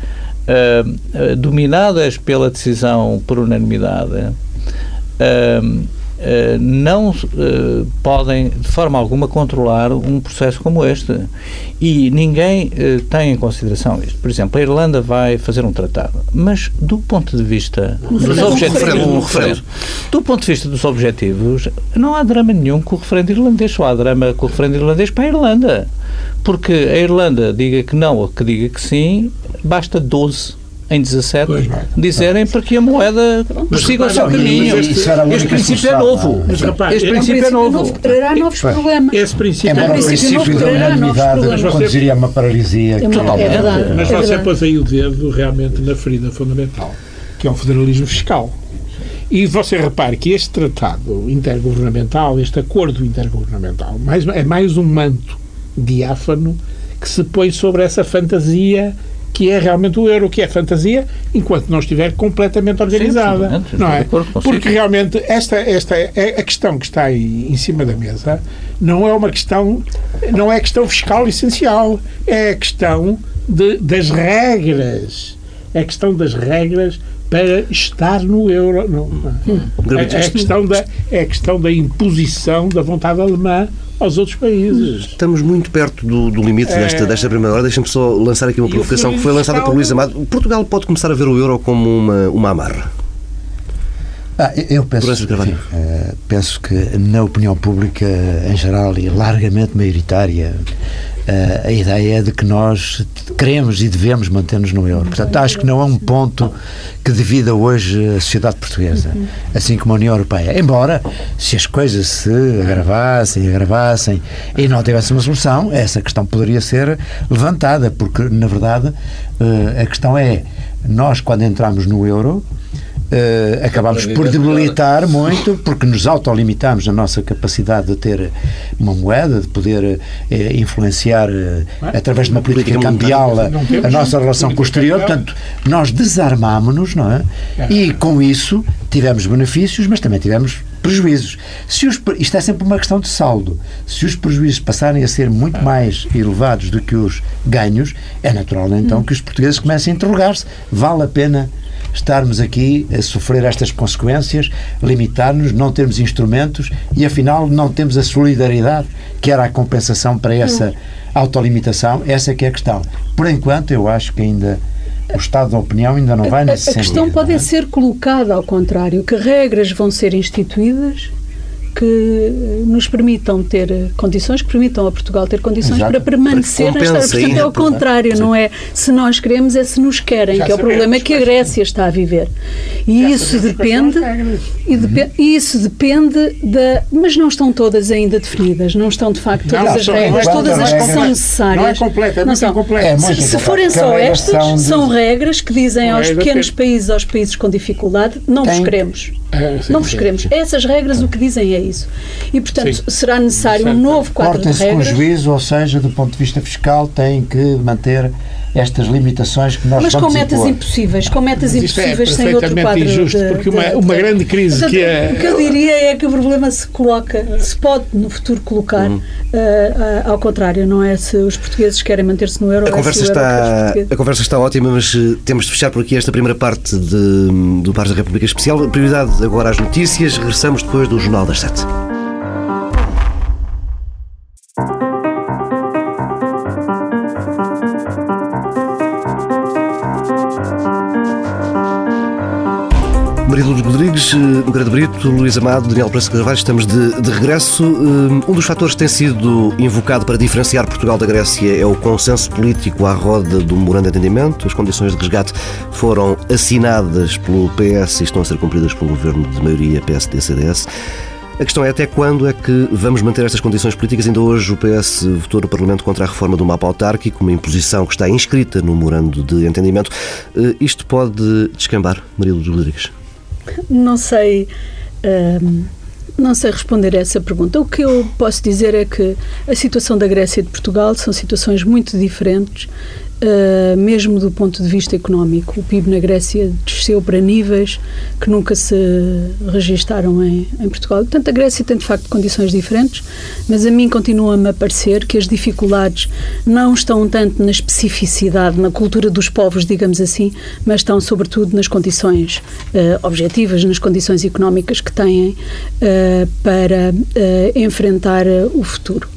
S5: uh, dominadas pela decisão por unanimidade uh, não uh, podem, de forma alguma, controlar um processo como este. E ninguém uh, tem em consideração isto. Por exemplo, a Irlanda vai fazer um tratado, mas do ponto de vista um dos objetivos. Um referendo. Do ponto de vista dos objetivos, não há drama nenhum com o referendo irlandês, só há drama com o referendo irlandês para a Irlanda. Porque a Irlanda diga que não ou que diga que sim, basta 12 em 17, pois, dizerem para que a moeda prossiga o seu caminho. Este, este princípio é novo. Mas, rapaz, este princípio é novo. novo
S2: que trará novos problemas.
S4: Esse princípio,
S3: Embora é o princípio da unanimidade conduziria a uma paralisia é
S4: total. É verdade, mas você é pôs aí o dedo realmente na ferida fundamental, que é o federalismo fiscal. E você repare que este tratado intergovernamental, este acordo intergovernamental, mais, é mais um manto diáfano que se põe sobre essa fantasia que é realmente o euro, que é fantasia, enquanto não estiver completamente organizada. Sim, não é? Porque realmente esta, esta é a questão que está aí em cima da mesa não é uma questão, não é a questão fiscal essencial, é a questão de, das regras. É a questão das regras para estar no euro. Não, não. É, é, a questão da, é a questão da imposição da vontade alemã aos outros países.
S1: Estamos muito perto do, do limite é... desta, desta primeira hora. Deixa-me só lançar aqui uma provocação que foi lançada por Luís Amado. Portugal pode começar a ver o euro como uma, uma amarra?
S3: Ah, eu penso, enfim, uh, penso que na opinião pública em geral e largamente maioritária a ideia de que nós queremos e devemos manter-nos no euro. Portanto, acho que não é um ponto que divida hoje a sociedade portuguesa, assim como a União Europeia. Embora, se as coisas se agravassem agravassem e não tivesse uma solução, essa questão poderia ser levantada, porque, na verdade, uh, a questão é, nós, quando entramos no euro, Uh, acabámos por debilitar muito porque nos autolimitamos na nossa capacidade de ter uma moeda, de poder uh, influenciar uh, através de uma política cambial a, a nossa relação com o exterior. Portanto, nós desarmámonos, não é? é? E com isso tivemos benefícios, mas também tivemos prejuízos. Se os, isto é sempre uma questão de saldo. Se os prejuízos passarem a ser muito mais elevados do que os ganhos, é natural então que os portugueses comecem a interrogar-se. Vale a pena estarmos aqui a sofrer estas consequências, limitar-nos, não termos instrumentos e, afinal, não temos a solidariedade que era a compensação para essa autolimitação? Essa é que é a questão. Por enquanto, eu acho que ainda o estado da opinião ainda não vai nesse
S2: sentido. A questão pode é? ser colocada ao contrário, que regras vão ser instituídas que nos permitam ter condições, que permitam a Portugal ter condições Exato. para permanecer nesta Portanto, é o contrário, Sim. não é se nós queremos, é se nos querem, Já que é o problema que a Grécia está a viver. E isso depende, e depende, isso depende da. Mas não estão todas ainda definidas, não estão de facto todas não, as regras, é todas as que são necessárias. Não
S4: é completa, é muito incompleta. É
S2: se, se forem só estas, são regras que dizem aos pequenos países, aos países com dificuldade, não vos queremos. É, sim, não vos queremos. Sim. Essas regras o que dizem é isso. E, portanto, sim. será necessário um novo quadro de regras.
S3: com juízo, ou seja, do ponto de vista fiscal, têm que manter estas limitações que nós
S2: Mas com metas impor. impossíveis, com metas
S4: é
S2: impossíveis é sem outro quadro
S4: injusto,
S2: de,
S4: porque uma, de, uma grande crise
S2: portanto,
S4: que é...
S2: O que eu diria é que o problema se coloca, se pode no futuro colocar, hum. uh, uh, ao contrário, não é se os portugueses querem manter-se no euro
S1: a conversa está A conversa está ótima, mas uh, temos de fechar por aqui esta primeira parte de, do Pares da República Especial. Prioridade agora às notícias, regressamos depois do Jornal das Sete. Rodrigues, Nogueira Brito, Luís Amado, Daniel Preço Carvalho, estamos de, de, regresso. Um dos fatores que tem sido invocado para diferenciar Portugal da Grécia é o consenso político à roda do memorando de entendimento. As condições de resgate foram assinadas pelo PS e estão a ser cumpridas pelo governo de maioria PSD-CDS. A questão é até quando é que vamos manter estas condições políticas. Ainda hoje o PS votou no Parlamento contra a reforma do mapa autárquico, uma imposição que está inscrita no memorando de entendimento. Uh, isto pode descambar, Maria Lourdes Rodrigues?
S2: Não sei. Um, não sei responder a essa pergunta. O que eu posso dizer é que a situação da Grécia e de Portugal são situações muito diferentes Uh, mesmo do ponto de vista económico. O PIB na Grécia desceu para níveis que nunca se registaram em, em, Portugal. Portanto, a Grécia tem de facto condições diferentes, mas a mim continua-me a parecer que as dificuldades não estão tanto na especificidade, na cultura dos povos, digamos assim, mas estão sobretudo nas condições uh, objetivas, nas condições económicas que têm uh, para enfrentar o futuro.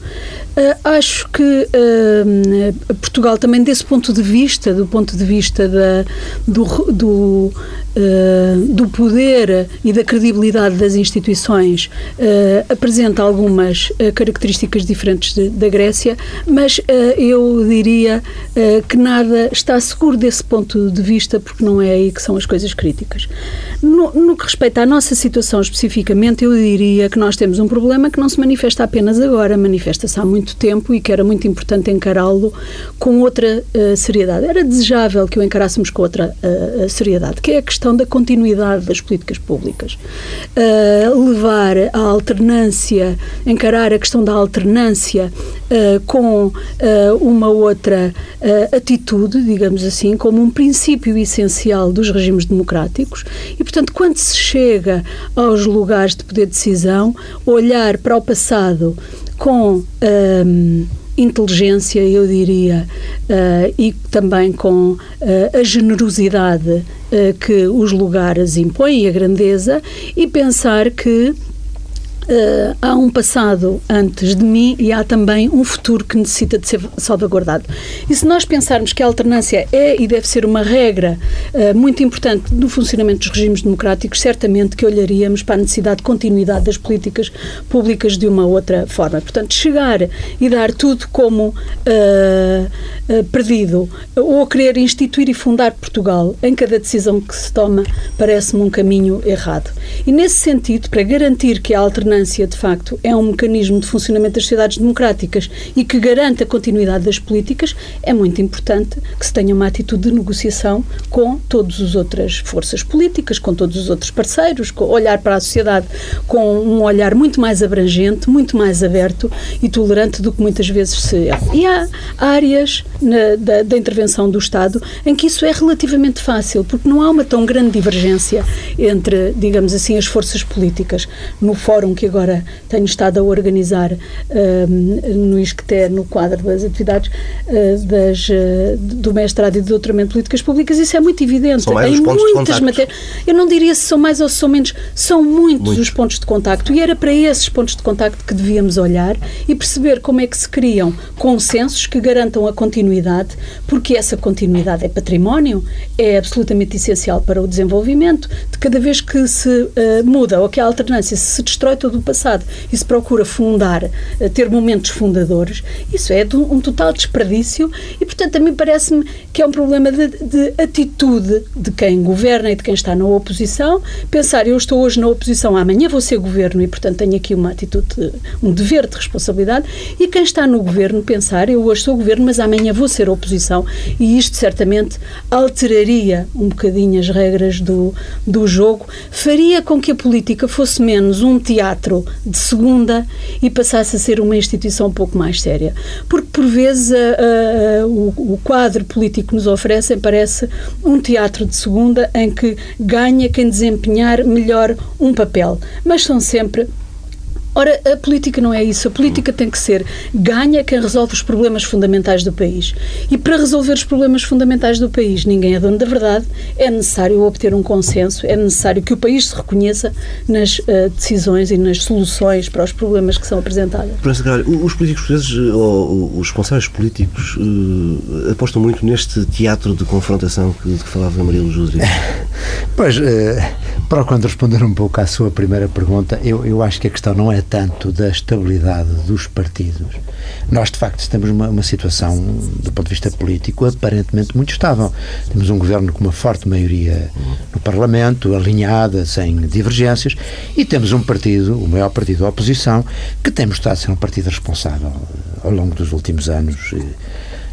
S2: Uh, acho que uh, Portugal também desse ponto de vista, do ponto de vista da, do, do uh, do poder e da credibilidade das instituições uh, apresenta algumas uh, características diferentes de, da Grécia, mas eu diria que nada está seguro desse ponto de vista, porque não é aí que são as coisas críticas. No, no que respeita à nossa situação especificamente, eu diria que nós temos um problema que não se manifesta apenas agora, manifesta-se há muito tempo e que era muito importante encará-lo com outra seriedade. Era desejável que o encarássemos com outra seriedade, que é a questão questão da continuidade das políticas públicas. Uh, levar a alternância, encarar a questão da alternância uh, com uh, uma outra atitude, digamos assim, como um princípio essencial dos regimes democráticos e, portanto, quando se chega aos lugares de poder de decisão, olhar para o passado com inteligência, eu diria, uh, e também com uh, a generosidade uh, que os lugares impõem e a grandeza, e pensar que Uh, há um passado antes de mim e há também um futuro que necessita de ser salvaguardado. E se nós pensarmos que a alternância é e deve ser uma regra uh, muito importante do funcionamento dos regimes democráticos, certamente que olharíamos para a necessidade de continuidade das políticas públicas de uma outra forma. Portanto, chegar e dar tudo como uh, perdido ou querer instituir e fundar Portugal em cada decisão que se toma parece-me um caminho errado. E nesse sentido, para garantir que a alternância de facto, é um mecanismo de funcionamento das sociedades democráticas e que garante a continuidade das políticas, é muito importante que se tenha uma atitude de negociação com todas as outras forças políticas, com todos os outros parceiros, olhar para a sociedade com um olhar muito mais abrangente, muito mais aberto e tolerante do que muitas vezes se é. E há áreas na, da, da intervenção do Estado em que isso é relativamente fácil, porque não há uma tão grande divergência entre, digamos assim, as forças políticas. No fórum que agora tenho estado a organizar um, no ISCTE, no quadro das atividades uh, das, uh, do mestrado e do doutoramento de políticas públicas, isso é muito evidente.
S1: São mais
S2: em muitas matérias. Eu não diria se são mais ou se são menos, são muitos, muitos os pontos de contacto e era para esses pontos de contacto que devíamos olhar e perceber como é que se criam consensos que garantam a continuidade, porque essa continuidade é património, é absolutamente essencial para o desenvolvimento. De cada vez que se uh, muda ou que há alternância, se se destrói todo o passado e se procura fundar, uh, ter momentos fundadores, isso é um total desperdício e, portanto, a mim parece-me que é um problema de, de atitude de quem governa e de quem está na oposição. Pensar, eu estou hoje na oposição, amanhã vou ser governo e, portanto, tenho aqui uma atitude, um dever de responsabilidade. E quem está no governo, pensar, eu hoje sou governo, mas amanhã vou ser oposição e isto certamente alteraria um bocadinho as regras do, do jogo, faria com que a política fosse menos um teatro de segunda e passasse a ser uma instituição um pouco mais séria. Porque, por vezes, a, a, o, o quadro político que nos oferecem parece um teatro de segunda em que ganha quem desempenhar melhor um papel, mas são sempre Ora, a política não é isso. A política tem que ser ganha quem resolve os problemas fundamentais do país. E para resolver os problemas fundamentais do país, ninguém é dono da verdade, é necessário obter um consenso, é necessário que o país se reconheça nas uh, decisões e nas soluções para os problemas que são apresentados.
S1: Os políticos portugueses, eh, ou os responsáveis políticos, uh, apostam muito neste teatro de confrontação que, de que falava Maria Luz Rodrigues.
S3: Pois, uh, procurando responder um pouco à sua primeira pergunta, eu, eu acho que a questão não é tanto da estabilidade dos partidos. Nós, de facto, estamos numa uma situação, do ponto de vista político, aparentemente muito estável. Temos um governo com uma forte maioria no Parlamento, alinhada, sem divergências, e temos um partido, o maior partido da oposição, que tem mostrado ser um partido responsável ao longo dos últimos anos.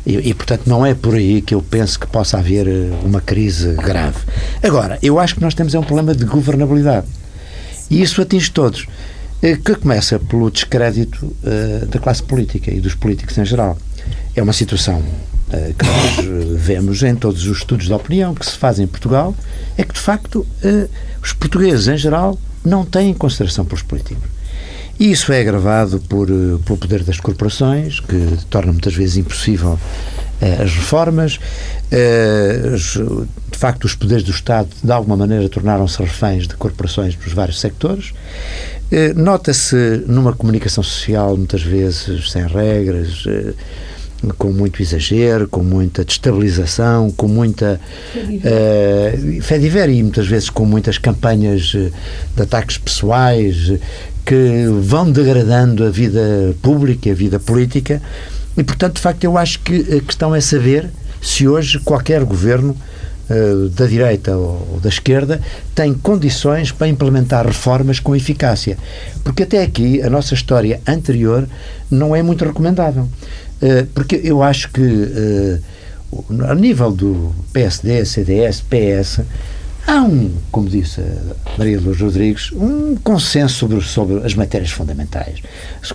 S3: E, e, portanto, não é por aí que eu penso que possa haver eh, uma crise grave. Agora, eu acho que nós temos é um problema de governabilidade. E isso atinge todos. Eh, que começa pelo descrédito uh, da classe política e dos políticos em geral. É uma situação uh, que nós vemos em todos os estudos de opinião que se fazem em Portugal, é que, de facto, uh, os portugueses em geral não têm consideração pelos políticos. E isso é agravado por, pelo poder das corporações, que torna muitas vezes impossível as reformas. De facto, os poderes do Estado, de alguma maneira, tornaram-se reféns de corporações nos vários sectores. Eh, nota-se numa comunicação social, muitas vezes sem regras, eh, com muito exagero, com muita destabilização, com muita uh, fé de ver e muitas vezes com muitas campanhas de ataques pessoais que vão degradando a vida pública, a vida política. E, portanto, de facto, eu acho que a questão é saber se hoje qualquer governo eh, da direita ou da esquerda tem condições para implementar reformas com eficácia. Porque até aqui a nossa história anterior não é muito recomendável. Eh, porque eu acho que eh, a nível do PSD, CDS, PS, Há um, como disse a Maria Luz Rodrigues, um consenso sobre, sobre as matérias fundamentais.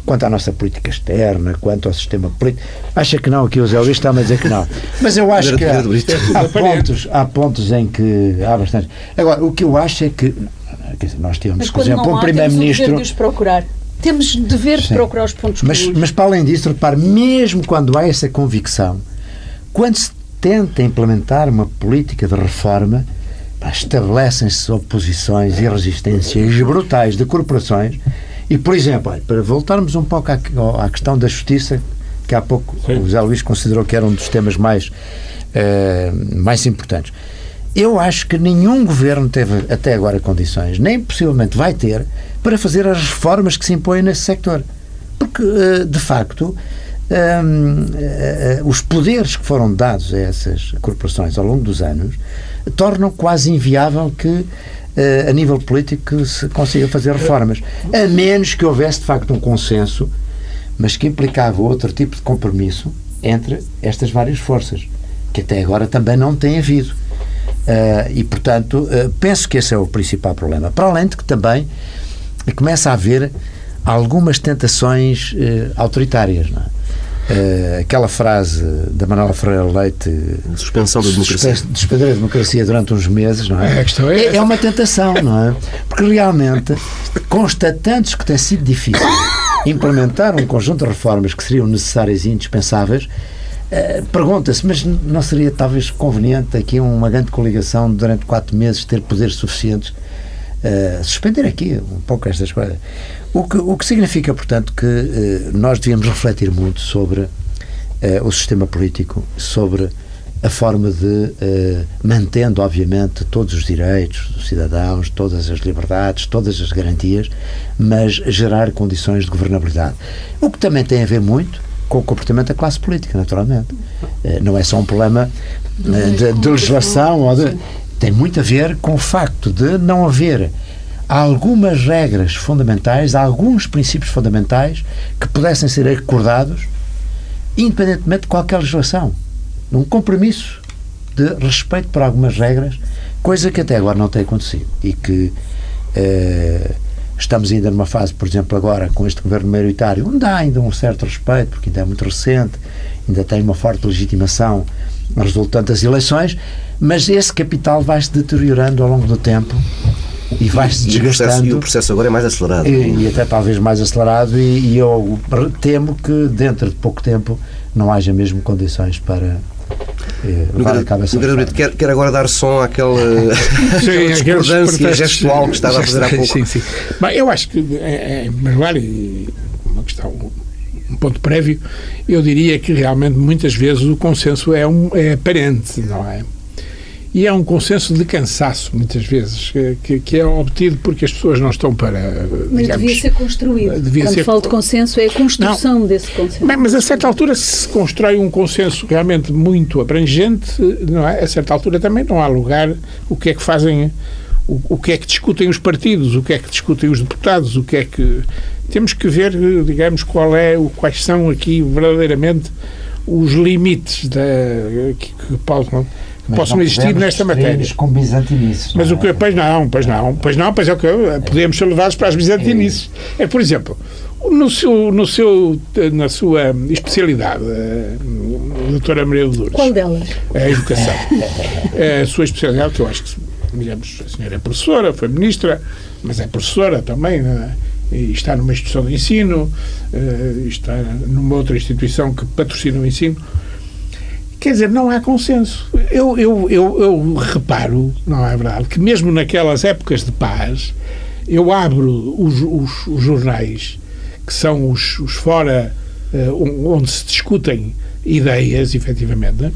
S3: Quanto à nossa política externa, quanto ao sistema político. Acha que não, aqui o Zé Luís está a dizer que não. Mas eu acho que há, há, pontos, há pontos em que há bastante. Agora, o que eu acho é que dizer, nós temos, por exemplo, um Primeiro-Ministro.
S2: Temos de procurar. Temos dever de procurar os pontos
S3: mas,
S2: comuns.
S3: Mas, para além disso, repare, mesmo quando há essa convicção, quando se tenta implementar uma política de reforma estabelecem-se oposições e resistências brutais de corporações. E, por exemplo, olha, para voltarmos um pouco à, à, questão da justiça, que há pouco Sim. o José Luís considerou que era um dos temas mais, uh, mais importantes. Eu acho que nenhum governo teve até agora condições, nem possivelmente vai ter, para fazer as reformas que se impõem nesse sector. Porque, uh, de facto, um, uh, os poderes que foram dados a essas corporações ao longo dos anos tornam quase inviável que uh, a nível político se consiga fazer reformas. A menos que houvesse, de facto, um consenso, mas que implicava outro tipo de compromisso entre estas várias forças, que até agora também não tem havido. Uh, e, portanto, uh, penso que esse é o principal problema. Para além de que também começa a haver algumas tentações autoritárias. Não é? Uh, aquela frase da Manuela Ferreira Leite
S1: suspensão da democracia.
S3: Suspender a democracia durante uns meses não é?
S4: A questão é,
S3: é, é uma tentação não é? Porque realmente constatando que tem sido difícil implementar um conjunto de reformas que seriam necessárias e indispensáveis. Uh, pergunta-se mas não seria talvez conveniente aqui uma grande coligação durante quatro meses ter poderes suficientes uh, suspender aqui um pouco estas coisas o que, o que significa, portanto, que eh, nós devíamos refletir muito sobre eh, o sistema político, sobre a forma de, eh, mantendo, obviamente, todos os direitos dos cidadãos, todas as liberdades, todas as garantias, mas gerar condições de governabilidade. O que também tem a ver muito com o comportamento da classe política, naturalmente. Eh, não é só um problema eh, de, de legislação, ou de, tem muito a ver com o facto de não haver algumas regras fundamentais, alguns princípios fundamentais que pudessem ser acordados independentemente de qualquer legislação. Num compromisso de respeito por algumas regras, coisa que até agora não tem acontecido e que eh, estamos ainda numa fase, por exemplo, agora com este governo maioritário, onde há ainda um certo respeito, porque ainda é muito recente, ainda tem uma forte legitimação resultante das eleições, mas esse capital vai se deteriorando ao longo do tempo e vai-se desgastando.
S1: E o processo agora é mais acelerado.
S3: E, e até talvez mais acelerado, e, e, eu temo que dentro de pouco tempo não haja mesmo condições para. Eh,
S1: quer, quer agora dar som àquela, sim, discordância gestual que estava a fazer há pouco.
S4: Sim, sim. Bem, eu acho que, é, é, mas vale uma questão, um ponto prévio, eu diria que realmente muitas vezes o consenso é, um, é aparente, não é? E é um consenso de cansaço, muitas vezes, que, que é obtido porque as pessoas não estão para.
S2: Mas digamos, devia ser construído. Devia Quando ser... falo de consenso, é a construção não. desse consenso.
S4: Bem, mas a certa altura se constrói um consenso realmente muito abrangente, não é? A certa altura também não há lugar o que é que fazem. O, o que é que discutem os partidos, o que é que discutem os deputados, o que é que. Temos que ver, digamos, qual é, quais são aqui verdadeiramente os limites da, que, que possam mas possam existir nesta matéria.
S3: com bizantinices.
S4: Mas o que, é? pois não, pois não, pois não, pois é o que podemos ser levados para as bizantinices. É, por exemplo, no seu, no seu, na sua especialidade, eh, doutora Maria de Lourdes.
S2: Qual delas?
S4: A educação. a sua especialidade, que eu acho que, digamos, a senhora é professora, foi ministra, mas é professora também, é? Está numa instituição de ensino, eh, está numa outra instituição que patrocina o ensino. Quer dizer, não há consenso. Eu, eu, eu, eu, reparo, não é verdade, que mesmo naquelas épocas de paz, eu abro os, os, os jornais, que são os, os fora, uh, onde se discutem ideias, efetivamente,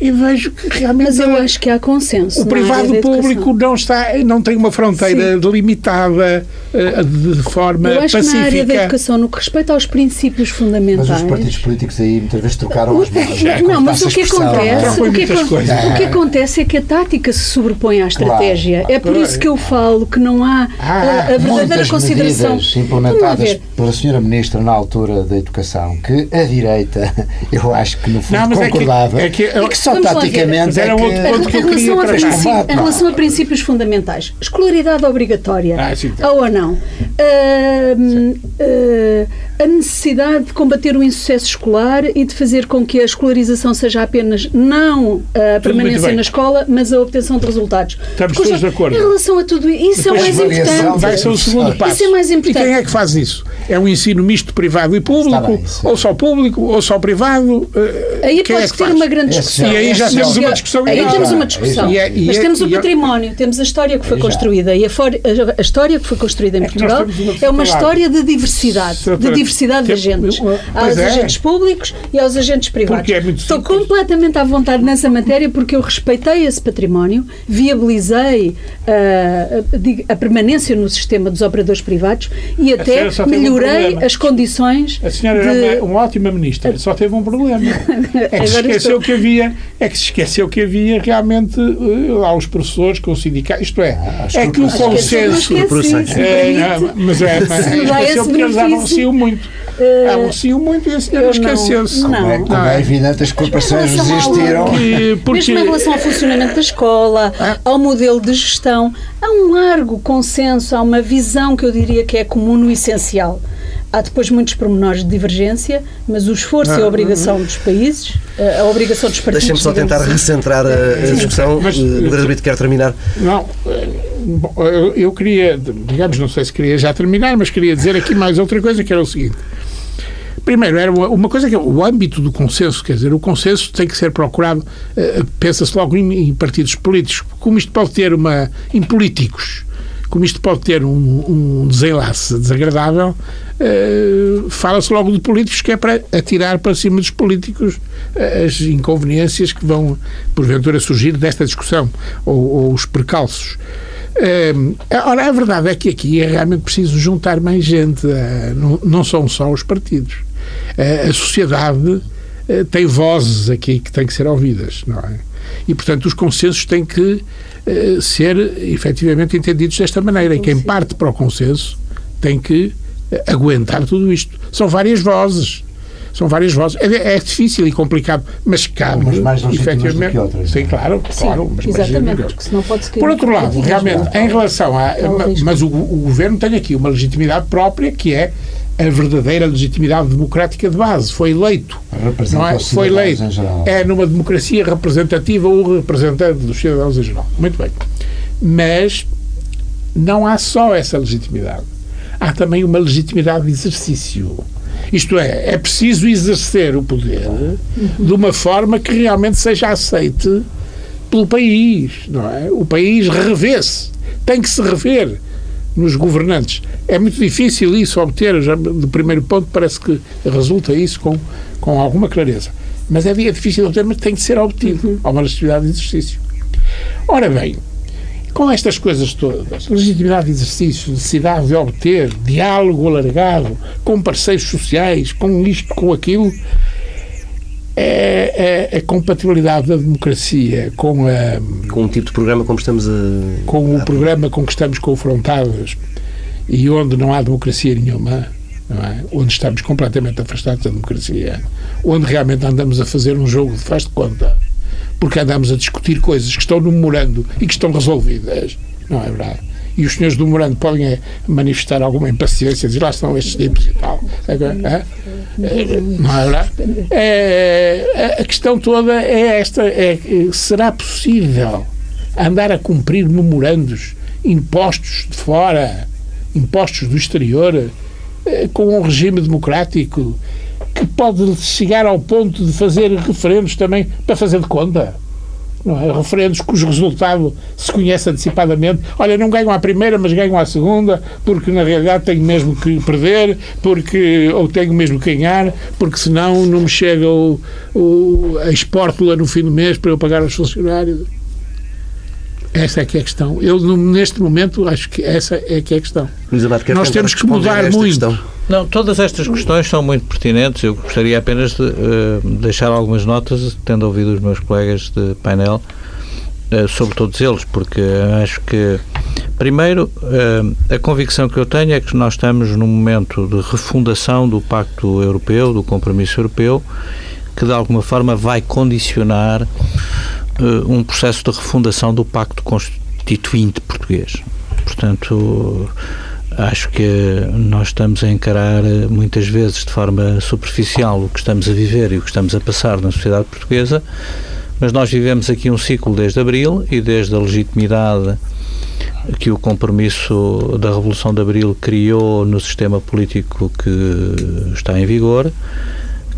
S4: e vejo que realmente.
S2: Mas eu acho que há consenso.
S4: O privado público não, está, não tem uma fronteira Sim. delimitada uh, de forma
S2: eu acho
S4: pacífica.
S2: Que na área da educação, no que respeita aos princípios fundamentais.
S3: Mas os partidos políticos aí muitas vezes trocaram as mãos.
S2: Não, mas o que acontece, o que, o que acontece é que a tática se sobrepõe à estratégia. Claro. É por isso que eu falo que não há ah, a, verdadeira consideração.
S3: implementadas pela senhora Ministra na altura da Educação, que a direita, eu acho que no fundo não, concordava. É que, é que, é que só Vamos taticamente
S4: era
S3: é
S4: outro ponto que eu queria
S2: Em relação a princípios fundamentais, escolaridade obrigatória, ah, sim, tá. ou não, uh, uh, a necessidade de combater o insucesso escolar e de fazer com que a escolarização seja apenas não a permanência na escola, mas a obtenção de resultados.
S4: Estamos todos de acordo.
S2: Em relação a tudo isso, isso é mais importante.
S4: Vai ser o segundo passo.
S2: Isso é mais importante.
S4: E quem é que faz isso? É um ensino misto privado e público, bem, ou só público, ou só privado? Uh,
S2: aí pode é ter uma grande discussão.
S4: E aí já temos uma discussão.
S2: Aí temos uma discussão. É- mas é- temos o património, temos a história que foi construída. E a, a história que foi construída em Portugal é uma história de diversidade. De diversidade de agentes. Aos agentes públicos e aos agentes privados. Estou completamente à vontade nessa matéria porque eu respeitei esse património, viabilizei uh, a permanência no sistema dos operadores privados e até melhorei melhorei as condições.
S4: A senhora
S2: de...
S4: era uma, uma, ótima ministra, só teve um problema. É que se esqueceu estou... que havia, é que se esqueceu que havia realmente uh, lá os professores com o sindicato. Isto é, ah, é que o consenso. É, mas é, mas esqueceu porque eles anunciam muito. Uh, anunciam muito e a senhora esqueceu-se.
S3: Como, é, como é evidente, as corporações resistiram.
S2: Porque, porque... Mesmo em relação ao funcionamento da escola, ah. ao modelo de gestão, há um largo consenso, há uma visão que eu diria que é comum no essencial. Há depois muitos pormenores de divergência, mas o esforço ah, e a obrigação dos países, a obrigação dos partidos...
S1: Deixem-me só tentar assim. recentrar a, a discussão. Mas, o Garabito quer terminar.
S4: Não, eu, eu queria, digamos, não sei se queria já terminar, mas queria dizer aqui mais outra coisa, que era o seguinte. Primeiro, era uma coisa que é o âmbito do consenso, quer dizer, o consenso tem que ser procurado, uh, pensa-se logo em, partidos políticos, como isto pode ter uma. em políticos como isto pode ter um, um desenlace desagradável, uh, fala-se logo de políticos que é para atirar para cima dos políticos uh, as inconveniências que vão, porventura, surgir desta discussão, ou, ou os percalços. Uh, ora, a verdade é que aqui é realmente preciso juntar mais gente, não, não são só os partidos. a sociedade tem vozes aqui que têm que ser ouvidas, não é? E, portanto, os consensos têm que eh, ser efetivamente entendidos desta maneira. E quem parte para o consenso tem que eh, aguentar tudo isto. São várias vozes. São várias vozes. É, é difícil e complicado, mas cabe.
S3: Umas mais efetivamente. que outras.
S4: Sim, claro,
S2: Sim,
S4: claro.
S2: Mas exatamente, porque senão pode
S4: Por outro lado, realmente, em relação a. Mas o, o governo tem aqui uma legitimidade própria que é a verdadeira legitimidade democrática de base. Foi eleito. Não é? Foi eleito. É numa democracia representativa o representante dos cidadãos em geral. Muito bem. Mas não há só essa legitimidade. Há também uma legitimidade de exercício. Isto é, é preciso exercer o poder de uma forma que realmente seja aceite pelo país, não é? O país revê-se, tem que se rever nos governantes. É muito difícil isso obter, já do primeiro ponto parece que resulta isso com, com alguma clareza. Mas é, é difícil obter, mas tem que ser obtido. Uhum. Há uma legitimidade de exercício. Ora bem, com estas coisas todas, legitimidade de exercício, necessidade de obter diálogo alargado com parceiros sociais, com isto, com aquilo, é, é, a compatibilidade da democracia com a.
S1: Com um tipo de programa como estamos a.
S4: Com o programa com que estamos confrontados e onde não há democracia nenhuma, é? onde estamos completamente afastados da democracia, onde realmente andamos a fazer um jogo de faz de conta, porque andamos a discutir coisas que estão no memorando e que estão resolvidas, não é verdade? e os senhores do memorando podem é, manifestar alguma impaciência, dizer lá estão estes tipos e tal. É, não é verdade? É, a questão toda é esta: é, será possível andar a cumprir memorandos impostos de fora, impostos do exterior, eh, com um regime democrático que pode chegar ao ponto de fazer referendos também para fazer de conta? não é? referendos cujo resultado se conhece antecipadamente. Olha, não ganham à primeira, mas ganham à segunda, porque na realidade tenho mesmo que perder, porque ou tenho mesmo que ganhar, porque senão não me chega o, o, a espórtula no fim do mês para eu pagar aos funcionários. Essa é que é a questão. Eu, neste momento, acho que essa é que é a questão. Nós temos que mudar muito. Questão.
S5: Não, todas estas questões são muito pertinentes. Eu gostaria apenas de uh, deixar algumas notas, tendo ouvido os meus colegas de painel, uh, sobre todos eles, porque acho que, primeiro, uh, a convicção que eu tenho é que nós estamos num momento de refundação do Pacto Europeu, do compromisso europeu, que de alguma forma vai condicionar um processo de refundação do Pacto Constituinte português. Portanto, acho que nós estamos a encarar eh, muitas vezes de forma superficial o que estamos a viver e o que estamos a passar na sociedade portuguesa, mas nós vivemos aqui um ciclo desde abril e desde a legitimidade que o compromisso da Revolução de Abril criou no sistema político que está em vigor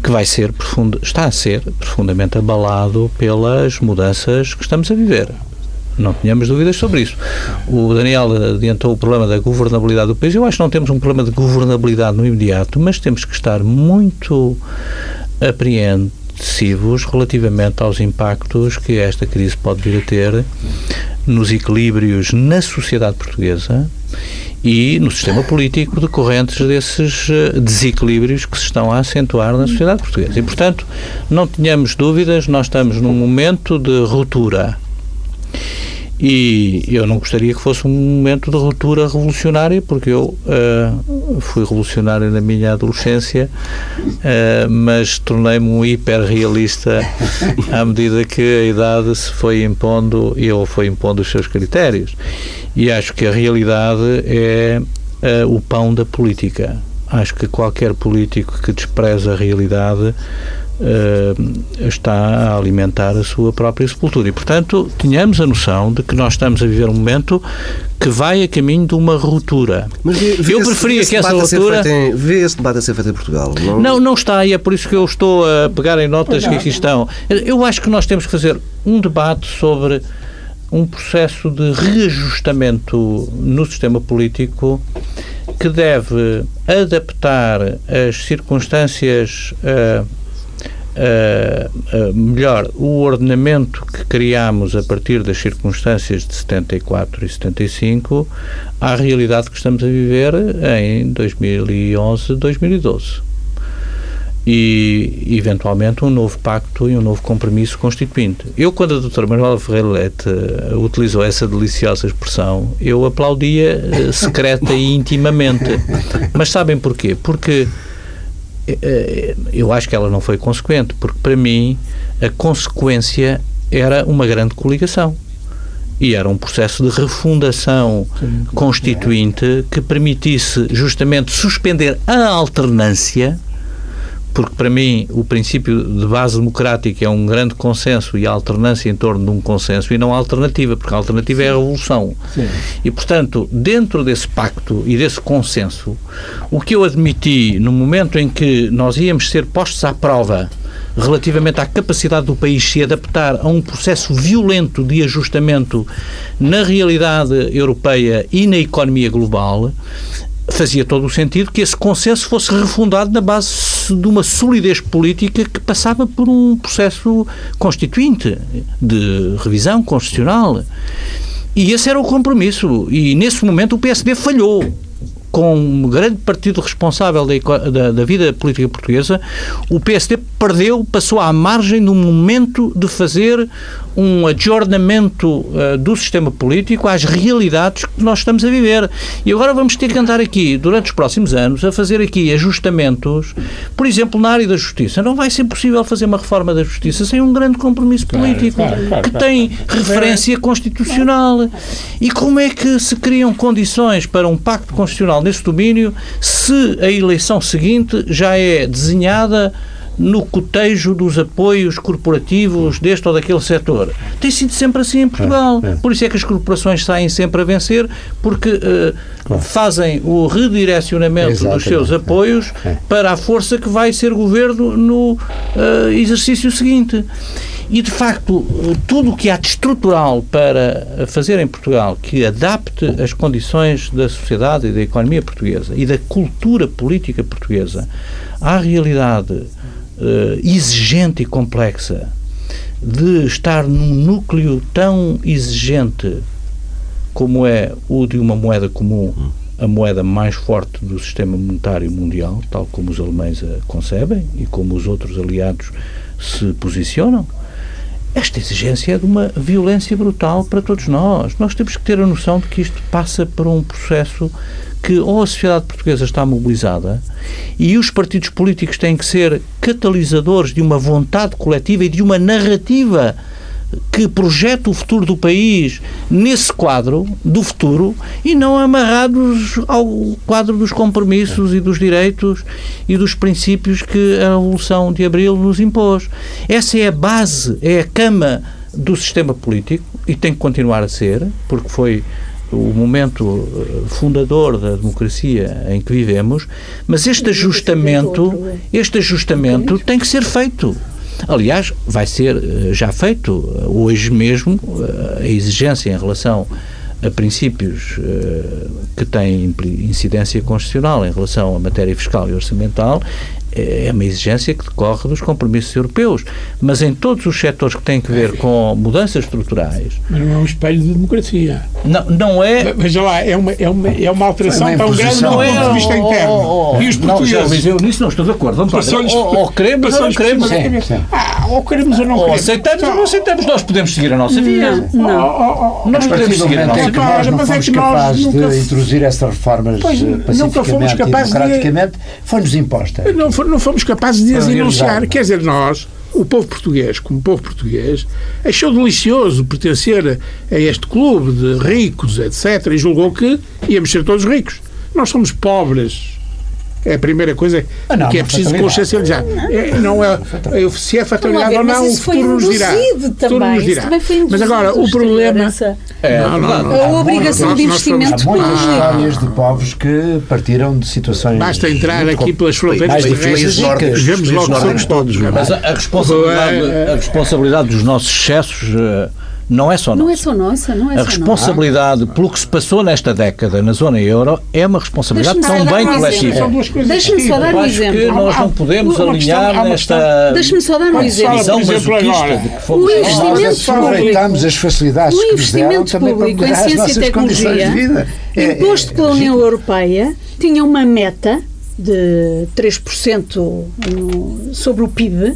S5: que vai ser profundo, está a ser profundamente abalado pelas mudanças que estamos a viver. Não tenhamos dúvidas sobre isso. O Daniel adiantou o problema da governabilidade do país. Eu acho que não temos um problema de governabilidade no imediato, mas temos que estar muito apreensivos relativamente aos impactos que esta crise pode vir a ter nos equilíbrios na sociedade portuguesa e no sistema político decorrentes desses eh, desequilíbrios que se estão a acentuar na sociedade portuguesa. E, portanto, não tenhamos dúvidas, nós estamos num momento de ruptura. E eu não gostaria que fosse um momento de ruptura revolucionária, porque eu uh, fui revolucionário na minha adolescência, uh, mas tornei-me um hiperrealista à medida que a idade se foi impondo e ele foi impondo os seus critérios. E acho que a realidade é uh, o pão da política. Acho que qualquer político que despreza a realidade uh, está a alimentar a sua própria sepultura. E, portanto, tenhamos a noção de que nós estamos a viver um momento que vai a caminho de uma ruptura.
S1: Mas vê, vê
S5: eu preferia que essa ruptura...
S1: Em, vê esse debate a ser feito em Portugal?
S5: Não? não, não está, e é por isso que eu estou a pegar em notas que aqui estão. Eu acho que nós temos que fazer um debate sobre um processo de reajustamento no sistema político que deve adaptar as circunstâncias uh, uh, uh, melhor, o ordenamento que criámos a partir das circunstâncias de 74 e 75 à realidade que estamos a viver em 2011, 2012 e, eventualmente, um novo pacto e um novo compromisso constituinte. Eu, quando a doutora Manuela Ferreira Leite uh, utilizou essa deliciosa expressão, eu aplaudia secreta e intimamente. Mas sabem porquê? Porque eu acho que ela não foi consequente, porque para mim a consequência era uma grande coligação. E era um processo de refundação constituinte que permitisse justamente suspender a alternância porque para mim o princípio de base democrática é um grande consenso e a alternância em torno de um consenso e não a alternativa, porque a alternativa Sim. é a revolução. Sim. E, portanto, dentro desse pacto e desse consenso, o que eu admiti no momento em que nós íamos ser postos à prova relativamente à capacidade do país se adaptar a um processo violento de ajustamento na realidade europeia e na economia global, fazia todo o sentido que esse consenso fosse refundado na base de uma solidez política que passava por um processo constituinte de revisão constitucional. E esse era o compromisso. E nesse momento o PSD falhou com um grande partido responsável da, da, da, vida política portuguesa, o PSD perdeu, passou à margem no momento de fazer um adjornamento uh, do sistema político às realidades que nós estamos a viver. E agora vamos ter que andar aqui, durante os próximos anos, a fazer aqui ajustamentos, por exemplo, na área da justiça. Não vai ser possível fazer uma reforma da justiça sem um grande compromisso político claro, claro, claro, que tem referência constitucional. E como é que se criam condições para um pacto constitucional nesse domínio se a eleição seguinte já é desenhada no cotejo dos apoios corporativos deste ou daquele setor. Tem sido sempre assim em Portugal. É, é. Por isso é que as corporações saem sempre a vencer, porque uh, claro. fazem o redirecionamento Exatamente. dos seus apoios é. para a força que vai ser governo no uh, exercício seguinte. E, de facto, tudo o que há de estrutural para fazer em Portugal que adapte as condições da sociedade e da economia portuguesa e da cultura política portuguesa à realidade uh, exigente e complexa de estar num núcleo tão exigente como é o de uma moeda comum, a moeda mais forte do sistema monetário mundial, tal como os alemães a concebem e como os outros aliados se posicionam, esta exigência é de uma violência brutal para todos nós. Nós temos que ter a noção de que isto passa por um processo que ou a sociedade portuguesa está mobilizada e os partidos políticos têm que ser catalisadores de uma vontade coletiva e de uma narrativa que projeta o futuro do país nesse quadro do futuro e não amarrados ao quadro dos compromissos e dos direitos e dos princípios que a Revolução de Abril nos impôs. Essa é a base, é a cama do sistema político e tem que continuar a ser, porque foi o momento eh, fundador da democracia em que vivemos, mas este ajustamento, este ajustamento tem que ser feito. Aliás, vai ser eh, já feito eh, hoje mesmo a exigência em relação a princípios que têm incidência constitucional em relação à matéria fiscal e orçamental é uma exigência que decorre dos compromissos europeus. Mas em todos os setores que têm que ver com mudanças estruturais.
S4: Mas não é um espelho de democracia.
S5: Não, não é.
S4: Veja lá, é uma, é uma, é uma alteração
S3: É uma
S4: tão grande do
S3: imposição.
S4: ponto de vista
S5: Oh,
S4: interno.
S5: oh, oh,
S4: E os
S5: não, já,
S4: portugueses.
S5: Luís, eu nisso não estou de acordo. Vamos.
S4: Passou-lhes-
S5: Ou, ou queremos ou não queremos.
S3: sim.
S4: Ah, ou queremos ou não
S5: Ou
S4: queremos.
S5: aceitamos ou não aceitamos. Nós podemos seguir a nossa via.
S2: Não, não.
S4: Oh, oh, oh,
S5: Nós podemos seguir a nossa via.
S3: nós não
S4: Mas é
S3: fomos
S4: que nós
S3: capazes
S4: nunca-
S3: de introduzir essas reformas
S4: Pois,
S3: eh,
S4: nunca fomos
S3: pacificamente e
S4: capazes de-
S3: democraticamente, foi-nos imposta.
S4: Não, fo- não fomos capazes de as enunciar. Quer dizer, nós, o povo português, como povo português, achou delicioso pertencer a este clube de ricos, etc., e julgou que íamos ser todos ricos. Nós somos pobres. É a primeira coisa
S3: Ah, não,
S4: que é preciso consciencializar. É, não é, é- se é fatalidade ou
S2: lá ver,
S4: não, o futuro nos dirá.
S2: também,
S4: nos dirá.
S2: também foi
S4: Mas agora, o problema.
S5: É
S4: Não, não, não.
S2: A obrigação de investimento
S3: Há muitas
S2: público.
S3: histórias de povos que partiram de situações.
S4: Basta entrar
S3: muito
S4: aqui pelas fronteiras
S3: mais
S4: terrestres
S3: e
S4: vemos
S1: países
S4: logo somos
S1: todos. não é?
S5: Mas a, a responsabilidade, a responsabilidade dos nossos excessos eh, não é só
S2: Não
S5: nossa.
S2: é só nossa, não é
S5: A
S2: só nossa.
S5: responsabilidade pelo que se passou nesta década na zona euro é uma responsabilidade
S2: Deixa-me só
S5: também
S2: dar um
S5: coletiva.
S4: Coisas
S2: Deixa-me só dar um
S5: acho que
S2: exemplo.
S5: nós não podemos
S4: há uma questão-
S5: alinhar
S4: há uma
S5: nesta
S2: Deixa-me só dar um exemplo.
S5: visão
S4: exemplo,
S5: masoquista de que fomos
S2: o
S5: nós.
S2: investimento
S3: Nós aproveitamos as facilidades
S2: O
S3: que nos deram também para melhorar as
S2: ciência e
S3: nossas condições
S2: tecnologia,
S3: de vida. É-
S2: imposto
S3: é
S2: pela União. Europeia, tinha uma meta de 3% no- sobre o PIB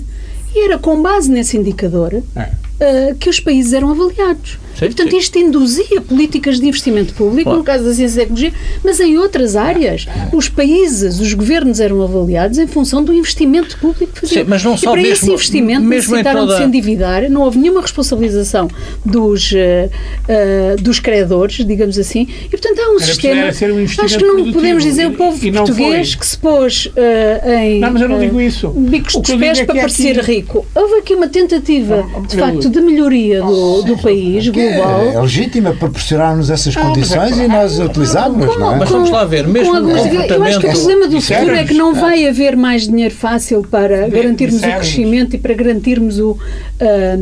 S2: e era com base nesse indicador
S4: É.
S2: eh, que os países eram avaliados.
S5: Sim,
S2: e, portanto,
S5: sim.
S2: isto induzia políticas de investimento público,
S5: Claro.
S2: no caso da ciência e tecnologia, mas em outras áreas. Os países, os governos eram avaliados em função do investimento público que faziam.
S5: Sim, mas não
S2: e
S5: só
S2: para esse
S5: mesmo-
S2: investimento
S5: mesmo em
S2: necessitaram de
S5: toda-
S2: se endividar, não houve nenhuma responsabilização dos, eh, eh, dos credores, digamos assim, e portanto há um
S4: Era
S2: sistema.
S4: ser um
S2: acho que não podemos dizer o
S4: e-
S2: povo
S4: e não
S2: português
S4: foi.
S2: que se pôs eh, em
S4: Não, mas eu não digo isso.
S2: bicos
S4: O
S2: dos pés
S4: é
S2: para
S4: é
S2: parecer
S4: aqui-
S2: rico. Houve aqui uma tentativa,
S4: Não,
S2: de
S4: eu-
S2: facto, de melhoria do, do país
S3: Que é,
S2: global.
S3: é legítima proporcionar-nos essas
S4: Não, mas é
S3: condições e nós utilizámos, não é?
S5: Mas vamos lá ver, mesmo
S2: com Eu acho que o problema do futuro é que não vai haver mais dinheiro fácil para garantirmos o crescimento e para garantirmos o, ah,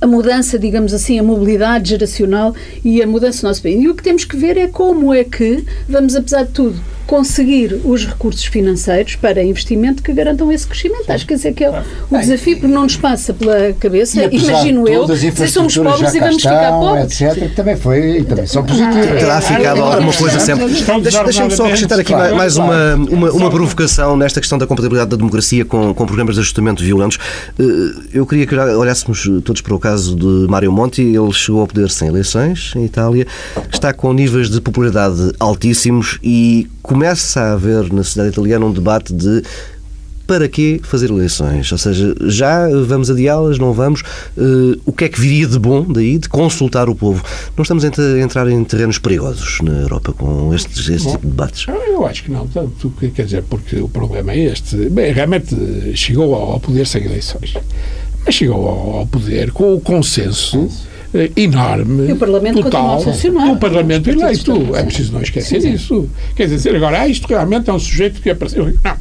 S2: a mudança, digamos assim, a mobilidade geracional e a mudança do nosso país. E o que temos que ver é como é que vamos, apesar de tudo, conseguir os recursos financeiros para investimento que garantam esse crescimento. Acho que esse é que é o, o desafio, porque não nos passa pela cabeça,
S3: E
S2: imagino eu, dizer somos pobres
S3: já
S2: e vamos ficar
S3: estão,
S2: pobres.
S3: etc., que também, foi, e também são positivas.
S1: Terá ficado alguma coisa sempre. Deixa-me só acrescentar aqui
S3: Claro,
S1: mais uma,
S3: claro.
S1: uma, uma provocação nesta questão da compatibilidade da democracia com, com programas de ajustamento violentos. Eh, Eu queria que olhássemos todos para o caso de Mário Monti. Ele chegou ao poder sem eleições em Itália, está com níveis de popularidade altíssimos e começa a haver na sociedade italiana um debate de para que fazer eleições? Ou seja, já vamos adiá-las, não vamos? Eh, o que é que viria de bom daí, de consultar o povo? Não estamos a ent- a entrar em terrenos perigosos na Europa com estes, este tipo de debates?
S4: Eu acho que não, tanto, que- quer dizer, porque o problema é este. Bem, realmente chegou ao poder sem eleições, mas chegou ao poder com o consenso eh, enorme.
S2: E o Parlamento
S4: total,
S2: continua a funcionar.
S4: do Parlamento eleito.
S2: estão-
S4: É preciso não esquecer disso. Quer dizer, agora, ah, isto realmente é um sujeito que apareceu. Não,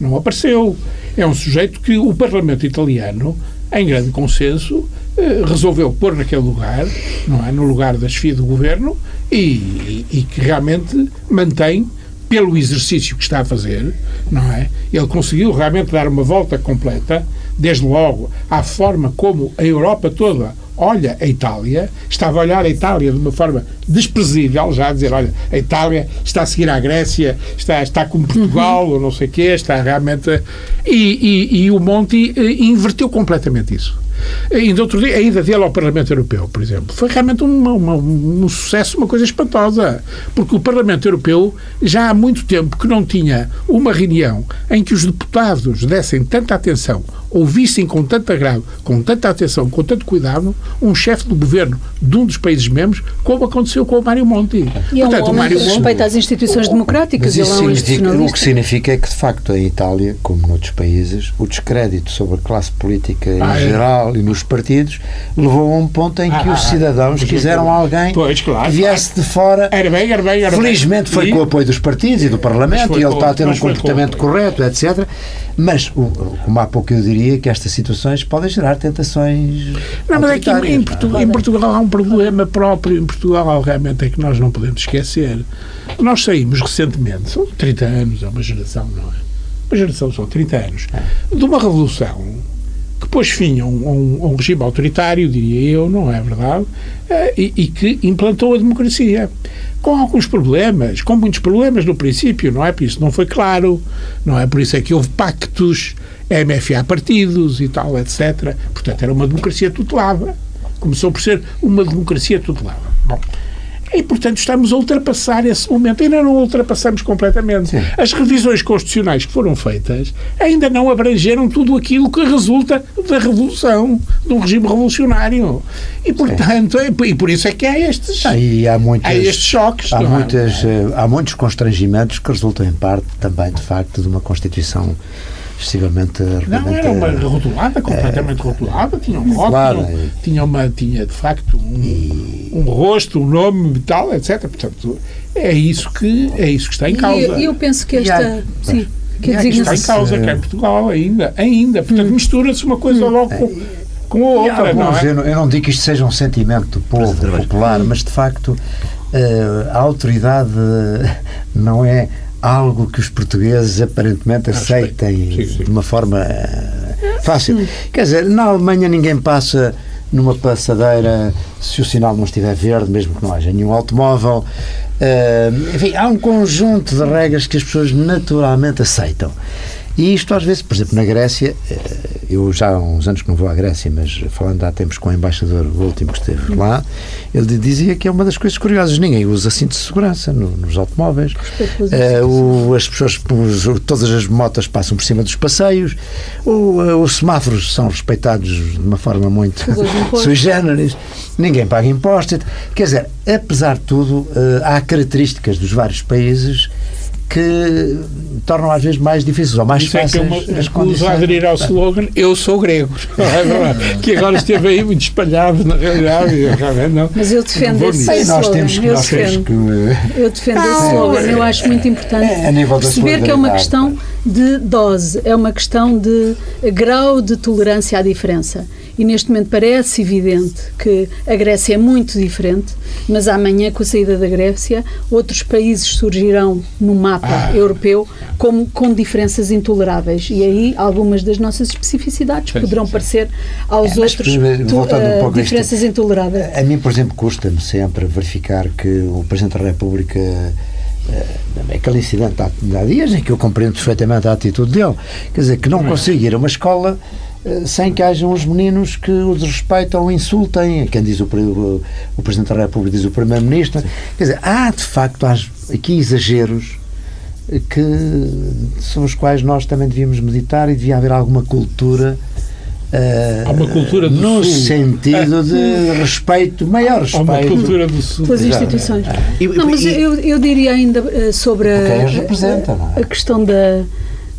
S4: não apareceu. É um sujeito que o Parlamento italiano, em grande consenso, eh, resolveu pôr naquele lugar, não é? No lugar da chefia do governo e, e- e que realmente mantém pelo exercício que está a fazer, não é? Ele conseguiu realmente dar uma volta completa, desde logo, à forma como a Europa toda olha a Itália, estava a olhar a Itália de uma forma desprezível, já a dizer, olha, a Itália está a seguir à Grécia, está, está como Portugal, ou não sei o quê, está realmente... a- E, e- e o Monti eh, inverteu completamente isso. Ainda outro dia, a ida dele ao Parlamento Europeu, por exemplo, foi realmente uma- uma- um sucesso, uma coisa espantosa. Porque o Parlamento Europeu já há muito tempo que não tinha uma reunião em que os deputados dessem tanta atenção, ouvissem com tanto agrado, com tanta atenção, com tanto cuidado, um chefe do governo de um dos países membros, como aconteceu com o Mário Monti.
S2: E é um
S4: Portanto, o
S2: homem que
S4: Mário Monti.
S2: respeita as instituições democráticas,
S3: Mas isso
S2: é um
S3: significa, o que significa é que, de facto, em Itália, como noutros países, o descrédito sobre a classe política em
S4: Ah, é.
S3: geral e nos partidos levou a um ponto em que
S4: Ah,
S3: os
S4: ah,
S3: cidadãos
S4: mas
S3: quiseram alguém
S4: Pois, claro,
S3: que viesse de fora.
S4: Era bem, era bem, era bem.
S3: Felizmente foi
S4: E-
S3: com o apoio dos partidos e do Parlamento e ele
S4: com-
S3: está a ter um comportamento
S4: com-
S3: correto, etc. Mas, o- como há pouco eu diria, que estas situações podem gerar tentações.
S4: Não, mas é que em, em
S3: é?
S4: Portugal, em Portugal há um problema próprio. Em Portugal, realmente, é que nós não podemos esquecer. Nós saímos recentemente, são 30 anos, é uma geração, não é? uma geração, são 30 anos, de uma revolução que pôs fim a um, a um, a um regime autoritário, diria eu, não é verdade, eh, e, e, que implantou a democracia. Com alguns problemas, com muitos problemas no princípio, não é? Por isso não foi claro, não é? Por isso é que houve pactos, MFA partidos e tal, etc. Portanto, era uma democracia tutelada. Começou por ser uma democracia tutelada. Bom, e, portanto, estamos a ultrapassar esse momento. Ainda não ultrapassamos completamente. Sim. As revisões constitucionais que foram feitas ainda não abrangeram tudo aquilo que resulta da revolução, do regime revolucionário. E, portanto, é, e por isso é que há estes,
S3: Aí há, muitas,
S4: há estes choques.
S3: Há, é? muitas, é? há muitos constrangimentos que resultam, em parte, também, de facto, de uma Constituição excessivamente
S4: Não, era uma rotulada, completamente é, rotulada, tinha um rótulo, claro, tinha, uma, tinha de facto um, e... um rosto, um nome e tal, etc. Portanto, é isso que, é isso que está em causa.
S2: E eu penso que esta. Há, sim,
S4: que é está em causa, que é Portugal ainda, ainda. Portanto, hum. mistura-se uma coisa hum. logo com, com a outra. Alguns,
S3: não é? eu, não, eu não digo que isto seja um sentimento do povo popular, mas de facto. Uh, a autoridade não é algo que os portugueses aparentemente aceitem sim, sim. de uma forma eh, fácil. Quer dizer, na Alemanha ninguém passa numa passadeira se o sinal não estiver verde, mesmo que não haja nenhum automóvel. Uh, enfim, há um conjunto de regras que as pessoas naturalmente aceitam. E isto às vezes, por exemplo, na Grécia, eh, eu já há uns anos que não vou à Grécia, mas falando há tempos com o embaixador, o último que esteve lá, ele dizia que é uma das coisas curiosas. Ninguém usa cinto de segurança no, nos automóveis. Uh, o, as pessoas, os, todas as motas passam por cima dos passeios. O, uh, os semáforos são respeitados de uma forma muito sui generis. Ninguém paga impostos. Quer dizer, apesar de tudo, uh, há características dos vários países que tornam às vezes mais difíceis ou mais Isso fáceis é que eu as condições.
S4: a aderir ao slogan Eu sou grego, é que agora esteve aí muito espalhado na realidade.
S2: Não, Mas eu defendo esse slogan.
S3: Nós temos que, eu nós defendo, que...
S2: Eu defendo esse ah, slogan. Eu acho muito importante é, perceber que é uma questão de dose, é uma questão de grau de tolerância à diferença e neste momento parece evidente que a Grécia é muito diferente, mas amanhã, com a saída da Grécia, outros países surgirão no mapa ah. europeu como, com diferenças intoleráveis. E aí algumas das nossas especificidades poderão parecer aos é, outros um uh, diferenças isto, intoleráveis.
S3: A mim, por exemplo, custa-me sempre verificar que o Presidente da República Uh, aquele incidente há, há dias em que eu compreendo perfeitamente a atitude dele. Quer dizer, que não consiga ir a uma escola eh, sem que hajam os meninos que o desrespeitam ou insultem. Quem diz o, o, o Presidente da República diz o Primeiro-Ministro. Quer dizer, há de facto aqui exageros que, sobre os quais nós também devíamos meditar e devia haver alguma cultura.
S4: Uh, Há uma cultura do
S3: no Sul. sentido de respeito, maior respeito. Há
S4: uma cultura do Sul.
S2: Pelas instituições. Não, mas eu, eu diria ainda sobre a, a, a questão da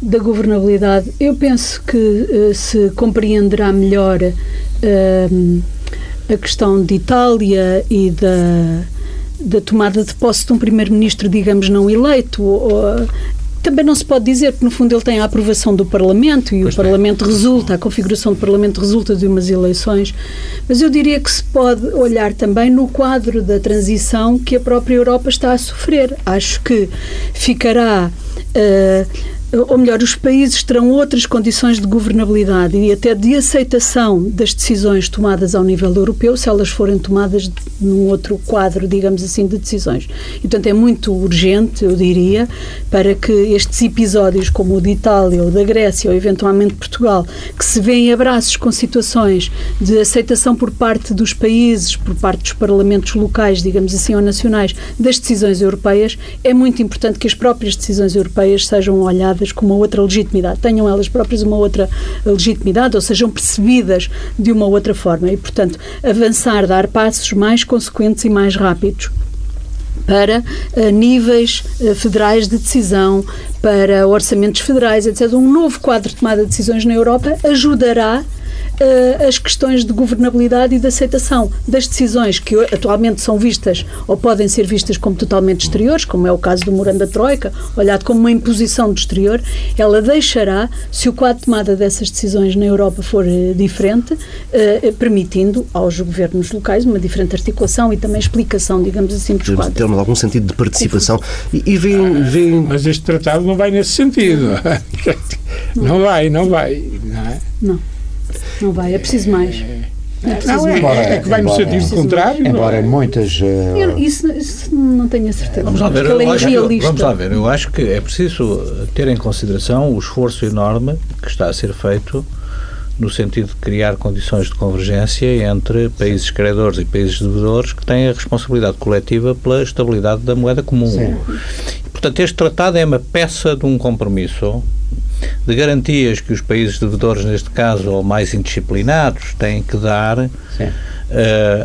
S2: da governabilidade, eu penso que uh, se compreenderá melhor uh, a questão de Itália e da, da tomada de posse de um primeiro-ministro, digamos, não eleito. Ou, também não se pode dizer, porque no fundo ele tem a aprovação do Parlamento e pois o Parlamento resulta, a configuração do Parlamento resulta de umas eleições, mas eu diria que se pode olhar também no quadro da transição que a própria Europa está a sofrer. Acho que ficará. Uh, ou melhor, os países terão outras condições de governabilidade e até de aceitação das decisões tomadas ao nível europeu, se elas forem tomadas num outro quadro, digamos assim, de decisões. E, portanto, é muito urgente, eu diria, para que estes episódios, como o de Itália ou da Grécia ou eventualmente Portugal, que se vêem abraços com situações de aceitação por parte dos países, por parte dos parlamentos locais, digamos assim, ou nacionais, das decisões europeias, é muito importante que as próprias decisões europeias sejam olhadas com uma outra legitimidade, tenham elas próprias uma outra legitimidade ou sejam percebidas de uma outra forma e, portanto, avançar, dar passos mais consequentes e mais rápidos para uh, níveis uh, federais de decisão, para orçamentos federais, etc. Um novo quadro de tomada de decisões na Europa ajudará uh, as questões de governabilidade e de aceitação das decisões que atualmente são vistas ou podem ser vistas como totalmente exteriores, como é o caso do Moranda Troika, olhado como uma imposição do exterior, ela deixará, se o quadro de tomada dessas decisões na Europa for uh, diferente, uh, permitindo aos governos locais uma diferente articulação e também explicação, digamos assim, dos quadros.
S1: Ter algum sentido de participação. E, e vem, vem...
S4: Mas este tratado não vai nesse sentido. Não, não vai, não vai. Não, é?
S2: não, não vai, é preciso mais.
S4: É preciso não, é, embora, é que vai no sentido contrário.
S3: Embora em muitas. Uh...
S2: Eu, isso, isso, não tenho a certeza.
S5: Vamos lá ver. Eu é acho, vamos lá ver. Eu acho que é preciso ter em consideração o esforço enorme que está a ser feito no sentido de criar condições de convergência entre países credores e países devedores que têm a responsabilidade coletiva pela estabilidade da moeda comum. Sim. Portanto, este tratado é uma peça de um compromisso de garantias que os países devedores, neste caso, ou mais indisciplinados, têm que dar uh,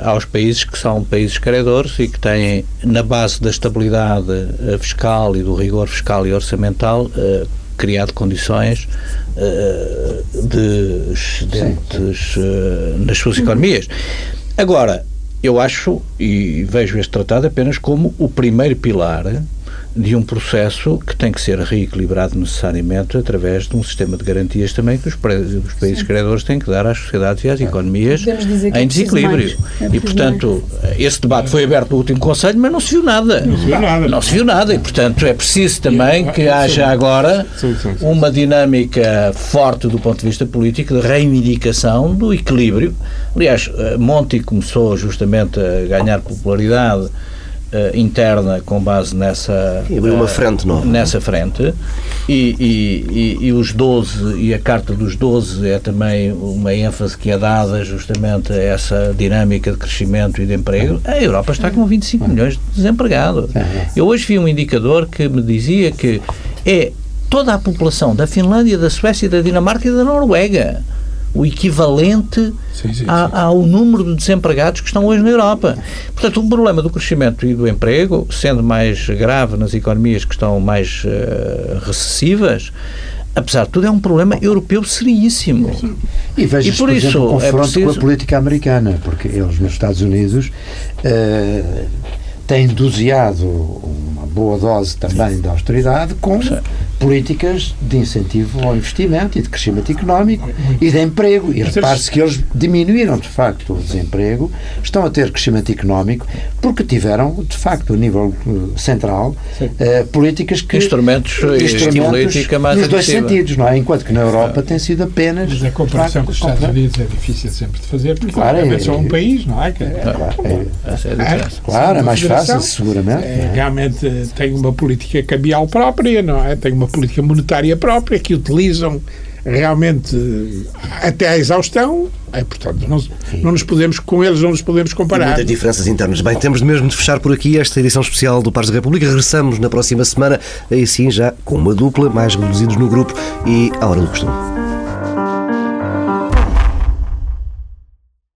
S5: aos países que são países credores e que têm, na base da estabilidade uh, fiscal e do rigor fiscal e orçamental, uh, criado condições uh, de excedentes nas suas economias. Agora, eu acho e vejo este tratado apenas como o primeiro pilar de um processo que tem que ser reequilibrado necessariamente através de um sistema de garantias também que os, os países Sim. credores têm que dar às sociedades e às economias em é desequilíbrio. É e, portanto, mais. esse debate foi aberto no último Conselho, mas não se viu nada. Não se viu nada. Não se viu nada. E, portanto, é preciso também que haja agora uma dinâmica forte do ponto de vista político de reivindicação do equilíbrio. Aliás, eh, Monti começou justamente a ganhar popularidade Uh, interna com base nessa
S1: e abriu uma uh, frente nova
S5: nessa frente. E, e, e, e, os 12 e a carta dos 12 é também uma ênfase que é dada justamente a essa dinâmica de crescimento e de emprego. A Europa está com 25 milhões de desempregados. Eu hoje vi um indicador que me dizia que é toda a população da Finlândia, da Suécia, da Dinamarca e da Noruega o equivalente sim, sim, sim. ao número de desempregados que estão hoje na Europa. Portanto, o problema do crescimento e do emprego, sendo mais grave nas economias que estão mais uh, recessivas, apesar de tudo, é um problema europeu seríssimo.
S3: E veja por isso, exemplo, o confronto é preciso... com a política americana, porque eles nos Estados Unidos uh, têm doseado uma boa dose também de austeridade com políticas de incentivo ao investimento e de crescimento económico e de emprego. E repare-se que eles diminuíram, de facto, o desemprego, estão a ter crescimento económico porque tiveram, de facto, a nível uh, central, uh, políticas que...
S5: Instrumentos, instrumentos política mais
S3: nos dois sentidos, não é? Enquanto que na Europa tem sido apenas...
S4: Mas a comparação com os Estados Unidos é difícil sempre de fazer porque claro, é, só um país, não é? claro, é,
S3: é, claro, é mais fácil, seguramente.
S4: É, realmente tem uma política cambial própria, não é? Tem uma política monetária própria que utilizam realmente até à exaustão, é, portanto, não, não, nos podemos, com eles não nos podemos comparar.
S1: Muitas diferenças internas. Bem, temos mesmo de fechar por aqui esta edição especial do Pares da República. Regressamos na próxima semana, aí sim já com uma dupla, mais reduzidos no grupo e à hora do costume.